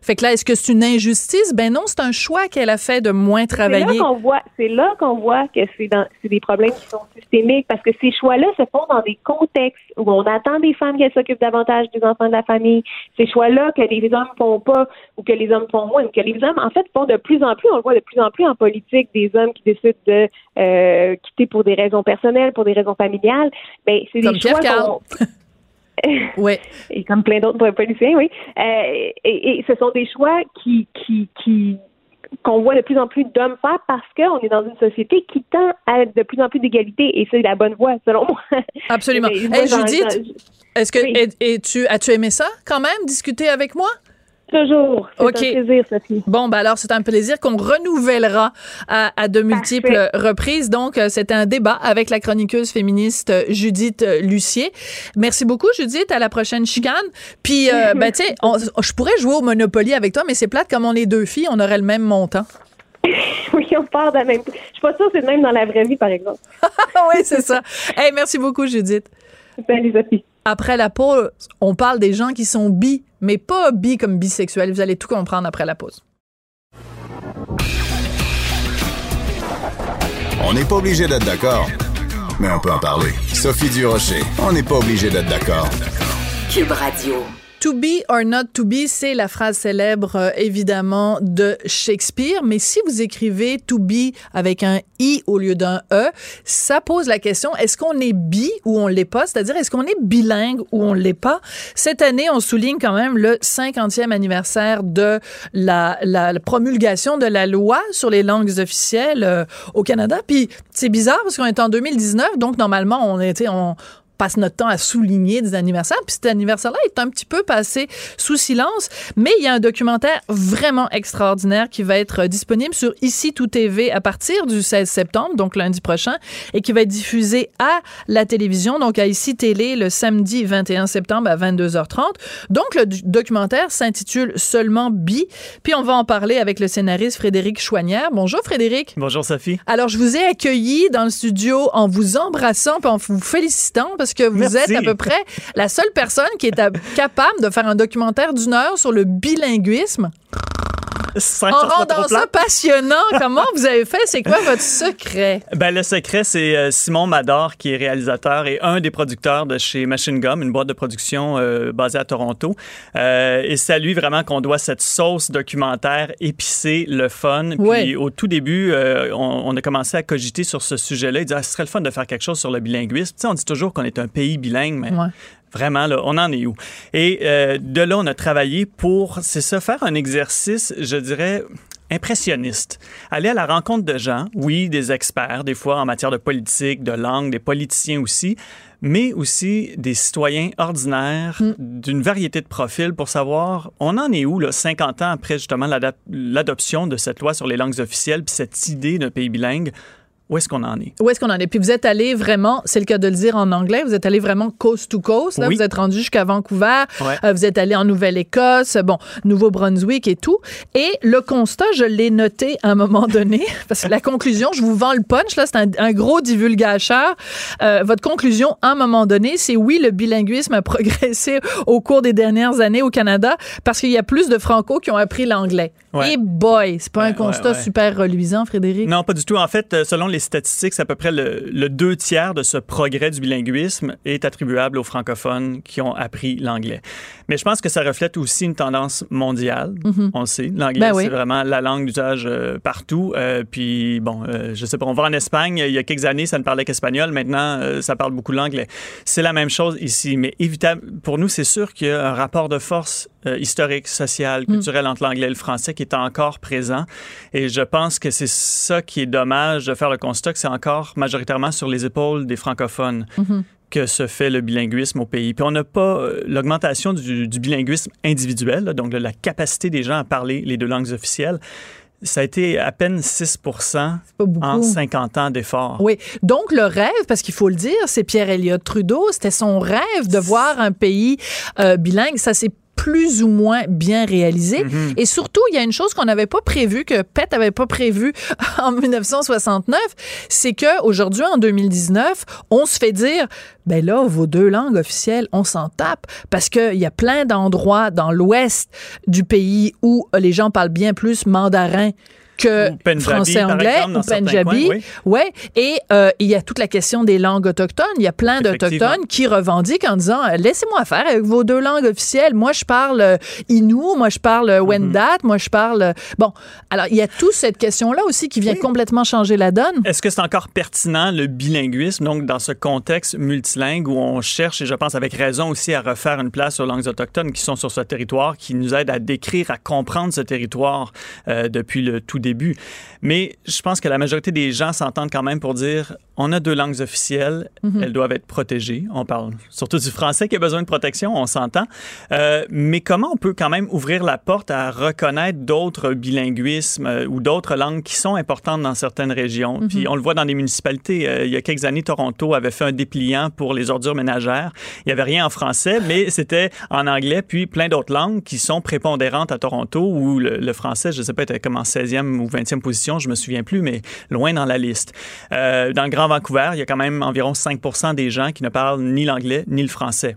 Fait que là, est-ce que c'est une injustice? Ben non, c'est un choix qu'elle a fait de moins travailler. C'est là qu'on voit, c'est là qu'on voit que c'est dans, c'est des problèmes qui sont systémiques parce que ces choix-là se font dans des contextes où on attend des femmes qu'elles s'occupent davantage des enfants de la famille. Ces choix-là que les hommes font pas ou que les hommes font moins, que les hommes, en fait, font de plus en plus, on le voit de plus en plus en politique, des hommes qui décident de euh, quitter pour des raisons personnelles, pour des raisons familiales. Ben, c'est des choix [LAUGHS] [LAUGHS] Oui. et comme plein d'autres policiers, oui. Euh, et, ce sont des choix qui, qui, qui qu'on voit de plus en plus d'hommes faire parce qu'on est dans une société qui tend à de plus en plus d'égalité et c'est la bonne voie selon moi. [LAUGHS] Absolument. [LAUGHS] Hey, Judith, est-ce que et, tu as-tu aimé ça quand même discuter avec moi? Toujours. C'est un plaisir, Sophie. Bon, ben alors, c'est un plaisir qu'on renouvellera à, de multiples reprises. Donc, euh, c'était un débat avec la chroniqueuse féministe euh, Judith euh, Lucier. Merci beaucoup, Judith. À la prochaine chicane. Puis, [LAUGHS] ben, tu sais, je pourrais jouer au Monopoly avec toi, mais c'est plate, comme on est deux filles, on aurait le même montant. [LAUGHS] oui, on part de la même. Je suis pas sûre que c'est le même dans la vraie vie, par exemple. [LAUGHS] oui, c'est ça. Hey, merci beaucoup, Judith. Salut, Sophie. Après la pause, on parle des gens qui sont bi, mais pas bi comme bisexuels. Vous allez tout comprendre après la pause. On n'est pas obligé d'être d'accord, mais on peut en parler. Sophie Durocher, on n'est pas obligé d'être d'accord. Cube Radio. To be or not to be, c'est la phrase célèbre euh, évidemment de Shakespeare, mais si vous écrivez to be avec un i au lieu d'un e, ça pose la question est-ce qu'on est bi ou on l'est pas, c'est-à-dire est-ce qu'on est bilingue ou on l'est pas? Cette année, on souligne quand même le 50e anniversaire de la, la, promulgation de la loi sur les langues officielles euh, au Canada. Puis c'est bizarre parce qu'on est en 2019, donc normalement on était on passe notre temps à souligner des anniversaires. Puis cet anniversaire-là est un petit peu passé sous silence, mais il y a un documentaire vraiment extraordinaire qui va être disponible sur Ici Tout TV à partir du 16 septembre, donc lundi prochain, et qui va être diffusé à la télévision, donc à Ici Télé le samedi 21 septembre à 22h30. Donc le documentaire s'intitule Seulement Bi, puis on va en parler avec le scénariste Frédéric Chouanière. Bonjour Frédéric. Bonjour Sophie. Alors je vous ai accueilli dans le studio en vous embrassant et en vous félicitant parce que vous êtes à peu près la seule personne qui est capable de faire un documentaire d'une heure sur le bilinguisme. [LAUGHS] En rendant ça passionnant, comment vous avez fait? C'est quoi votre secret? Ben, le secret, c'est euh, Simon Mador, qui est réalisateur et un des producteurs de chez Machine Gum, une boîte de production euh, basée à Toronto. Euh, et c'est à lui vraiment qu'on doit cette sauce documentaire épicée, le fun. Puis au tout début, on, a commencé à cogiter sur ce sujet-là. Il dit, ah, ce serait le fun de faire quelque chose sur le bilinguisme. Tu sais, on dit toujours qu'on est un pays bilingue, mais Vraiment, là, on en est où? Et euh, de là, on a travaillé pour, c'est ça, faire un exercice, je dirais, impressionniste. Aller à la rencontre de gens, oui, des experts, des fois en matière de politique, de langue, des politiciens aussi, mais aussi des citoyens ordinaires mm. d'une variété de profils pour savoir on en est où, là, 50 ans après justement l'adoption de cette loi sur les langues officielles, puis cette idée d'un pays bilingue? Où est-ce qu'on en est? Où est-ce qu'on en est? Puis vous êtes allé vraiment, c'est le cas de le dire en anglais, vous êtes allé vraiment coast to coast. Là, Oui. vous êtes rendu jusqu'à Vancouver. Ouais. Euh, vous êtes allé en Nouvelle-Écosse, bon, Nouveau-Brunswick et tout. Et le constat, je l'ai noté à un moment [LAUGHS] donné, parce que la conclusion, je vous vends le punch, là, c'est un, un gros divulgateur. Euh, votre conclusion, à un moment donné, c'est oui, le bilinguisme a [LAUGHS] progressé au cours des dernières années au Canada parce qu'il y a plus de Franco qui ont appris l'anglais. Ouais. Et boy, c'est pas Ouais, un constat ouais, super reluisant, Frédéric? Non, pas du tout. En fait, euh, selon les statistiques, c'est à peu près le, le deux tiers de ce progrès du bilinguisme est attribuable aux francophones qui ont appris l'anglais. Mais je pense que ça reflète aussi une tendance mondiale. On le sait. L'anglais, Ben oui. c'est vraiment la langue d'usage euh, partout. Euh, puis, bon, euh, je sais pas, on va en Espagne. Il y a quelques années, ça ne parlait qu'espagnol. Maintenant, ça parle beaucoup l'anglais. C'est la même chose ici. Mais évitable, pour nous, c'est sûr qu'il y a un rapport de force euh, historique, social, culturel entre l'anglais et le français qui est encore présent. Et je pense que c'est ça qui est dommage de faire le constat que c'est encore majoritairement sur les épaules des francophones que se fait le bilinguisme au pays. Puis on n'a pas euh, l'augmentation du, du bilinguisme individuel, là, donc de la capacité des gens à parler les deux langues officielles. Ça a été à peine 6 pas beaucoup. en 50 ans d'efforts. Oui. Donc, le rêve, parce qu'il faut le dire, c'est Pierre Elliott Trudeau. C'était son rêve de voir un pays euh, bilingue. Ça s'est plus ou moins bien réalisé. Mm-hmm. Et surtout, il y a une chose qu'on n'avait pas prévue, que Pett n'avait pas prévue [LAUGHS] en 1969, c'est que aujourd'hui, en 2019, on se fait dire, ben là, vos deux langues officielles, on s'en tape, parce qu'il y a plein d'endroits dans l'ouest du pays où les gens parlent bien plus mandarin que français-anglais ou Punjabi. oui. Ouais, et euh, il y a toute la question des langues autochtones. Il y a plein d'autochtones qui revendiquent en disant euh, laissez-moi faire avec vos deux langues officielles. Moi, je parle euh, Innu, moi, je parle Wendat, moi, je parle. Bon, alors il y a toute cette question-là aussi qui vient complètement changer la donne. Est-ce que c'est encore pertinent le bilinguisme, donc dans ce contexte multilingue où on cherche, et je pense avec raison aussi, à refaire une place aux langues autochtones qui sont sur ce territoire, qui nous aident à décrire, à comprendre ce territoire euh, depuis le tout début. Mais je pense que la majorité des gens s'entendent quand même pour dire on a deux langues officielles, elles doivent être protégées. On parle surtout du français qui a besoin de protection, on s'entend. Euh, mais comment on peut quand même ouvrir la porte à reconnaître d'autres bilinguismes euh, ou d'autres langues qui sont importantes dans certaines régions? Puis on le voit dans des municipalités. Euh, il y a quelques années, Toronto avait fait un dépliant pour les ordures ménagères. Il n'y avait rien en français, mais c'était en anglais, puis plein d'autres langues qui sont prépondérantes à Toronto, où le, le français, je ne sais pas, était comme en 16e ou 20e position, je me souviens plus, mais loin dans la liste. Euh, dans le Grand Vancouver, il y a quand même environ 5% des gens qui ne parlent ni l'anglais ni le français.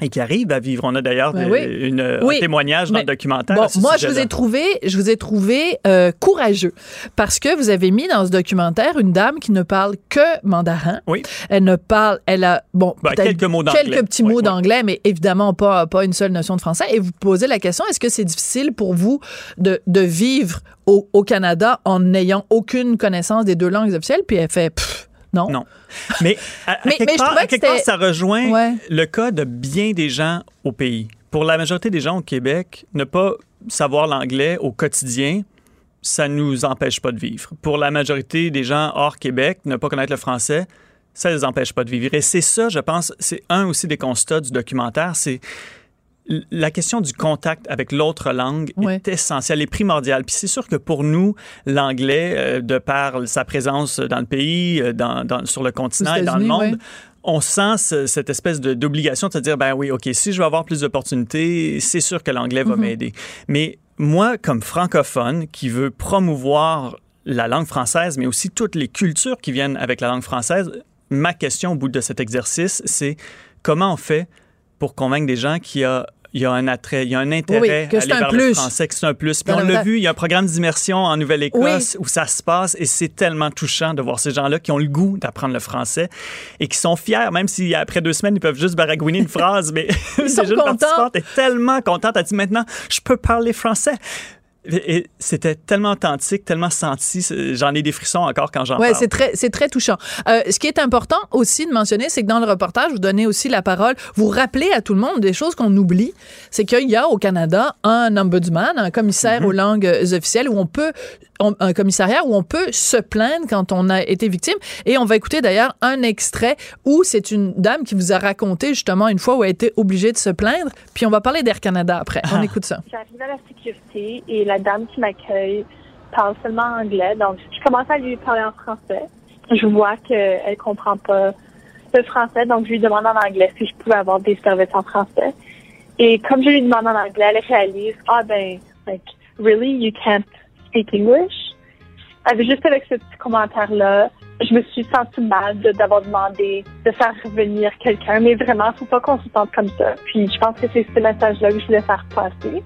Et qui arrivent à vivre. On a d'ailleurs Ben oui. une, Oui. un témoignage dans Mais le documentaire. Bon, moi, je vous ai trouvé, je vous ai trouvé euh, courageux parce que vous avez mis dans ce documentaire une dame qui ne parle que mandarin. Oui. Elle ne parle, elle a bon Ben, quelques mots d'anglais. quelques petits Oui, mots d'anglais, mais évidemment pas pas une seule notion de français. Et vous posez la question est-ce que c'est difficile pour vous de, de vivre au, au Canada en n'ayant aucune connaissance des deux langues officielles? Puis elle fait Pff, non. Non. [LAUGHS] Mais à, à Mais- quelque, mais part, à que ça rejoint Ouais. le cas de bien des gens au pays. Pour la majorité des gens au Québec, ne pas savoir l'anglais au quotidien, ça ne nous empêche pas de vivre. Pour la majorité des gens hors Québec, ne pas connaître le français, ça ne les empêche pas de vivre. Et c'est ça, je pense, c'est un aussi des constats du documentaire, c'est la question du contact avec l'autre langue Ouais. est essentielle et primordiale. Puis c'est sûr que pour nous, l'anglais, euh, de par sa présence dans le pays, euh, dans, dans- sur le continent et dans le monde, ouais. on sent ce- cette espèce d'obligation de se dire, ben oui, OK, si je veux avoir plus d'opportunités, c'est sûr que l'anglais Mm-hmm. va m'aider. Mais moi, comme francophone, qui veut promouvoir la langue française, mais aussi toutes les cultures qui viennent avec la langue française, ma question au bout de cet exercice, c'est comment on fait pour convaincre des gens qu'il y a il y a un attrait, il y a un intérêt Oui, que à aller vers le plus. français, que c'est un plus. Puis on l'a vu, il y a un programme d'immersion en Nouvelle-Écosse où ça se passe et c'est tellement touchant de voir ces gens-là qui ont le goût d'apprendre le français et qui sont fiers, même si après deux semaines, ils peuvent juste baragouiner une phrase, mais Ils [LAUGHS] sont contents. est tellement contente. Elle dit maintenant, je peux parler français. Et c'était tellement authentique, tellement senti. J'en ai des frissons encore quand j'en Ouais, parle. c'est très, c'est très touchant. Euh, ce qui est important aussi de mentionner, c'est que dans le reportage, vous donnez aussi la parole, vous rappelez à tout le monde des choses qu'on oublie. C'est qu'il y a au Canada un ombudsman, un commissaire aux langues officielles où on peut, on- un commissariat où on peut se plaindre quand on a été victime. Et on va écouter d'ailleurs un extrait où c'est une dame qui vous a raconté justement une fois où elle a été obligée de se plaindre. Puis on va parler d'Air Canada après. On écoute ça. J'arrive à la sécurité et la dame qui m'accueille parle seulement anglais. Donc, je commence à lui parler en français. je vois qu'elle comprend pas le français, donc je lui demande en anglais si je pouvais avoir des services en français. Et comme je lui demande en anglais, elle réalise, ah ben, like, really, you can't speak English? Avec, juste avec ce petit commentaire-là, je me suis sentie mal d'avoir demandé de faire revenir quelqu'un, mais vraiment, faut pas qu'on se sente comme ça. Puis je pense que c'est ce message-là que je voulais faire passer.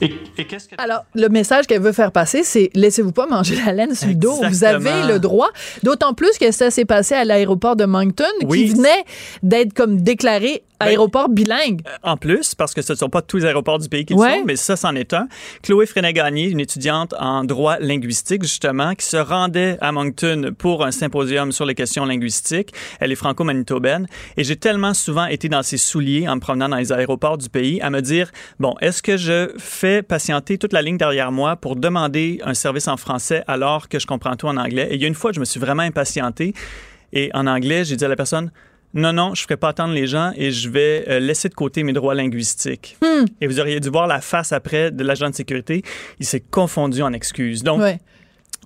Et, qu'est-ce que... Alors, le message qu'elle veut faire passer, c'est laissez-vous pas manger la laine sur le dos. Vous avez le droit. D'autant plus que ça s'est passé à l'aéroport de Moncton, qui venait d'être comme déclaré ben, aéroport bilingue. Euh, en plus, parce que ce ne sont pas tous les aéroports du pays qui le sont, mais ça, c'en est un. Chloé Fréné-Gagné, une étudiante en droit linguistique, justement, qui se rendait à Moncton pour un symposium sur les questions linguistiques. Elle est franco-manitobaine. Et j'ai tellement souvent été dans ses souliers en me promenant dans les aéroports du pays à me dire, bon, est-ce que je fais patienter toute la ligne derrière moi pour demander un service en français alors que je comprends tout en anglais? Et il y a une fois, je me suis vraiment impatienté. Et en anglais, j'ai dit à la personne, non, non, je ne ferai pas attendre les gens et je vais euh, laisser de côté mes droits linguistiques. Hmm. Et vous auriez dû voir la face après de l'agent de sécurité. Il s'est confondu en excuses. Donc,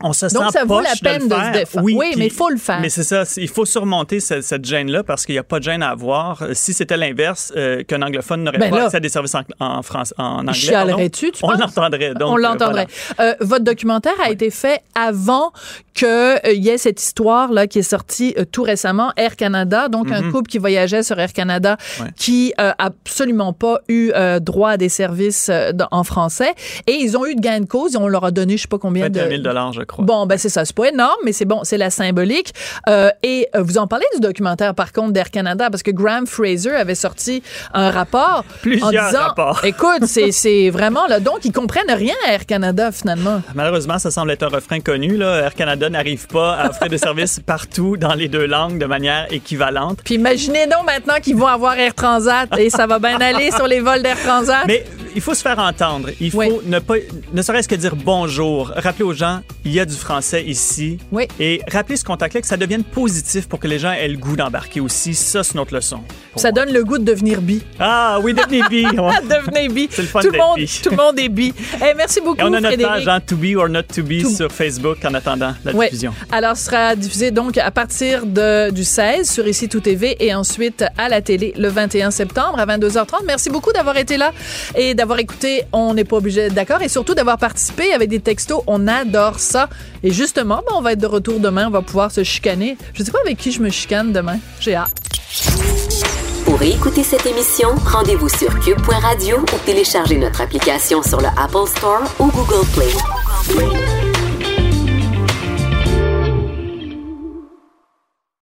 on se Donc, ça vaut la peine de, se défendre. Oui, mais il faut le faire. Mais c'est ça, il faut surmonter cette, gêne-là parce qu'il n'y a pas de gêne à avoir. Si c'était l'inverse, euh, qu'un anglophone n'aurait ben pas accès à des services en, France, en anglais. Chialerais-tu, tu On l'entendrait. On l'entendrait. Euh, votre documentaire a été fait avant qu'il euh, y ait cette histoire-là qui est sortie tout récemment, Air Canada, donc un mhm. couple qui voyageait sur Air Canada qui a absolument pas eu droit à des services en français et ils ont eu de gain de cause et on leur a donné je sais pas combien de... 000 je crois. Bon, ben c'est ça. C'est pas énorme, mais c'est bon, c'est la symbolique. Euh, et euh, vous en parlez du documentaire, par contre, d'Air Canada, parce que Graham Fraser avait sorti un rapport Plusieurs en disant, rapports. [LAUGHS] écoute, c'est vraiment là. Donc, ils comprennent rien à Air Canada, finalement. Malheureusement, ça semble être un refrain connu. Là. Air Canada n'arrive pas à offrir des services [LAUGHS] partout dans les deux langues de manière équivalente. Puis imaginez donc maintenant qu'ils vont avoir Air Transat et ça va bien aller sur les vols d'Air Transat. Mais il faut se faire entendre. Il faut ne pas, ne serait-ce que dire bonjour. Rappeler aux gens, il y a du français ici. Oui. Et rappeler ce contact-là, que ça devienne positif pour que les gens aient le goût d'embarquer aussi. Ça, c'est notre leçon. Ça donne le goût de devenir bi. Ah oui, devenez bi. [LAUGHS] devenez bi. C'est le fun tout le monde, bi. Tout le monde est bi. Eh, merci beaucoup, Et on a notre Frédéric. page hein, To Be or Not To Be sur Facebook en attendant la diffusion. Alors, ce sera diffusé donc à partir de, du 16 sur Ici Tout TV et ensuite à la télé le 21 septembre à 22h30. Merci beaucoup d'avoir été là et d'avoir écouté On n'est pas obligé d'accord et surtout d'avoir participé avec des textos. On adore Et justement, ben, on va être de retour demain. On va pouvoir se chicaner. Je sais pas avec qui je me chicane demain. J'ai hâte. Pour écouter cette émission, rendez-vous sur cube.radio ou téléchargez notre application sur le Apple Store ou Google Play.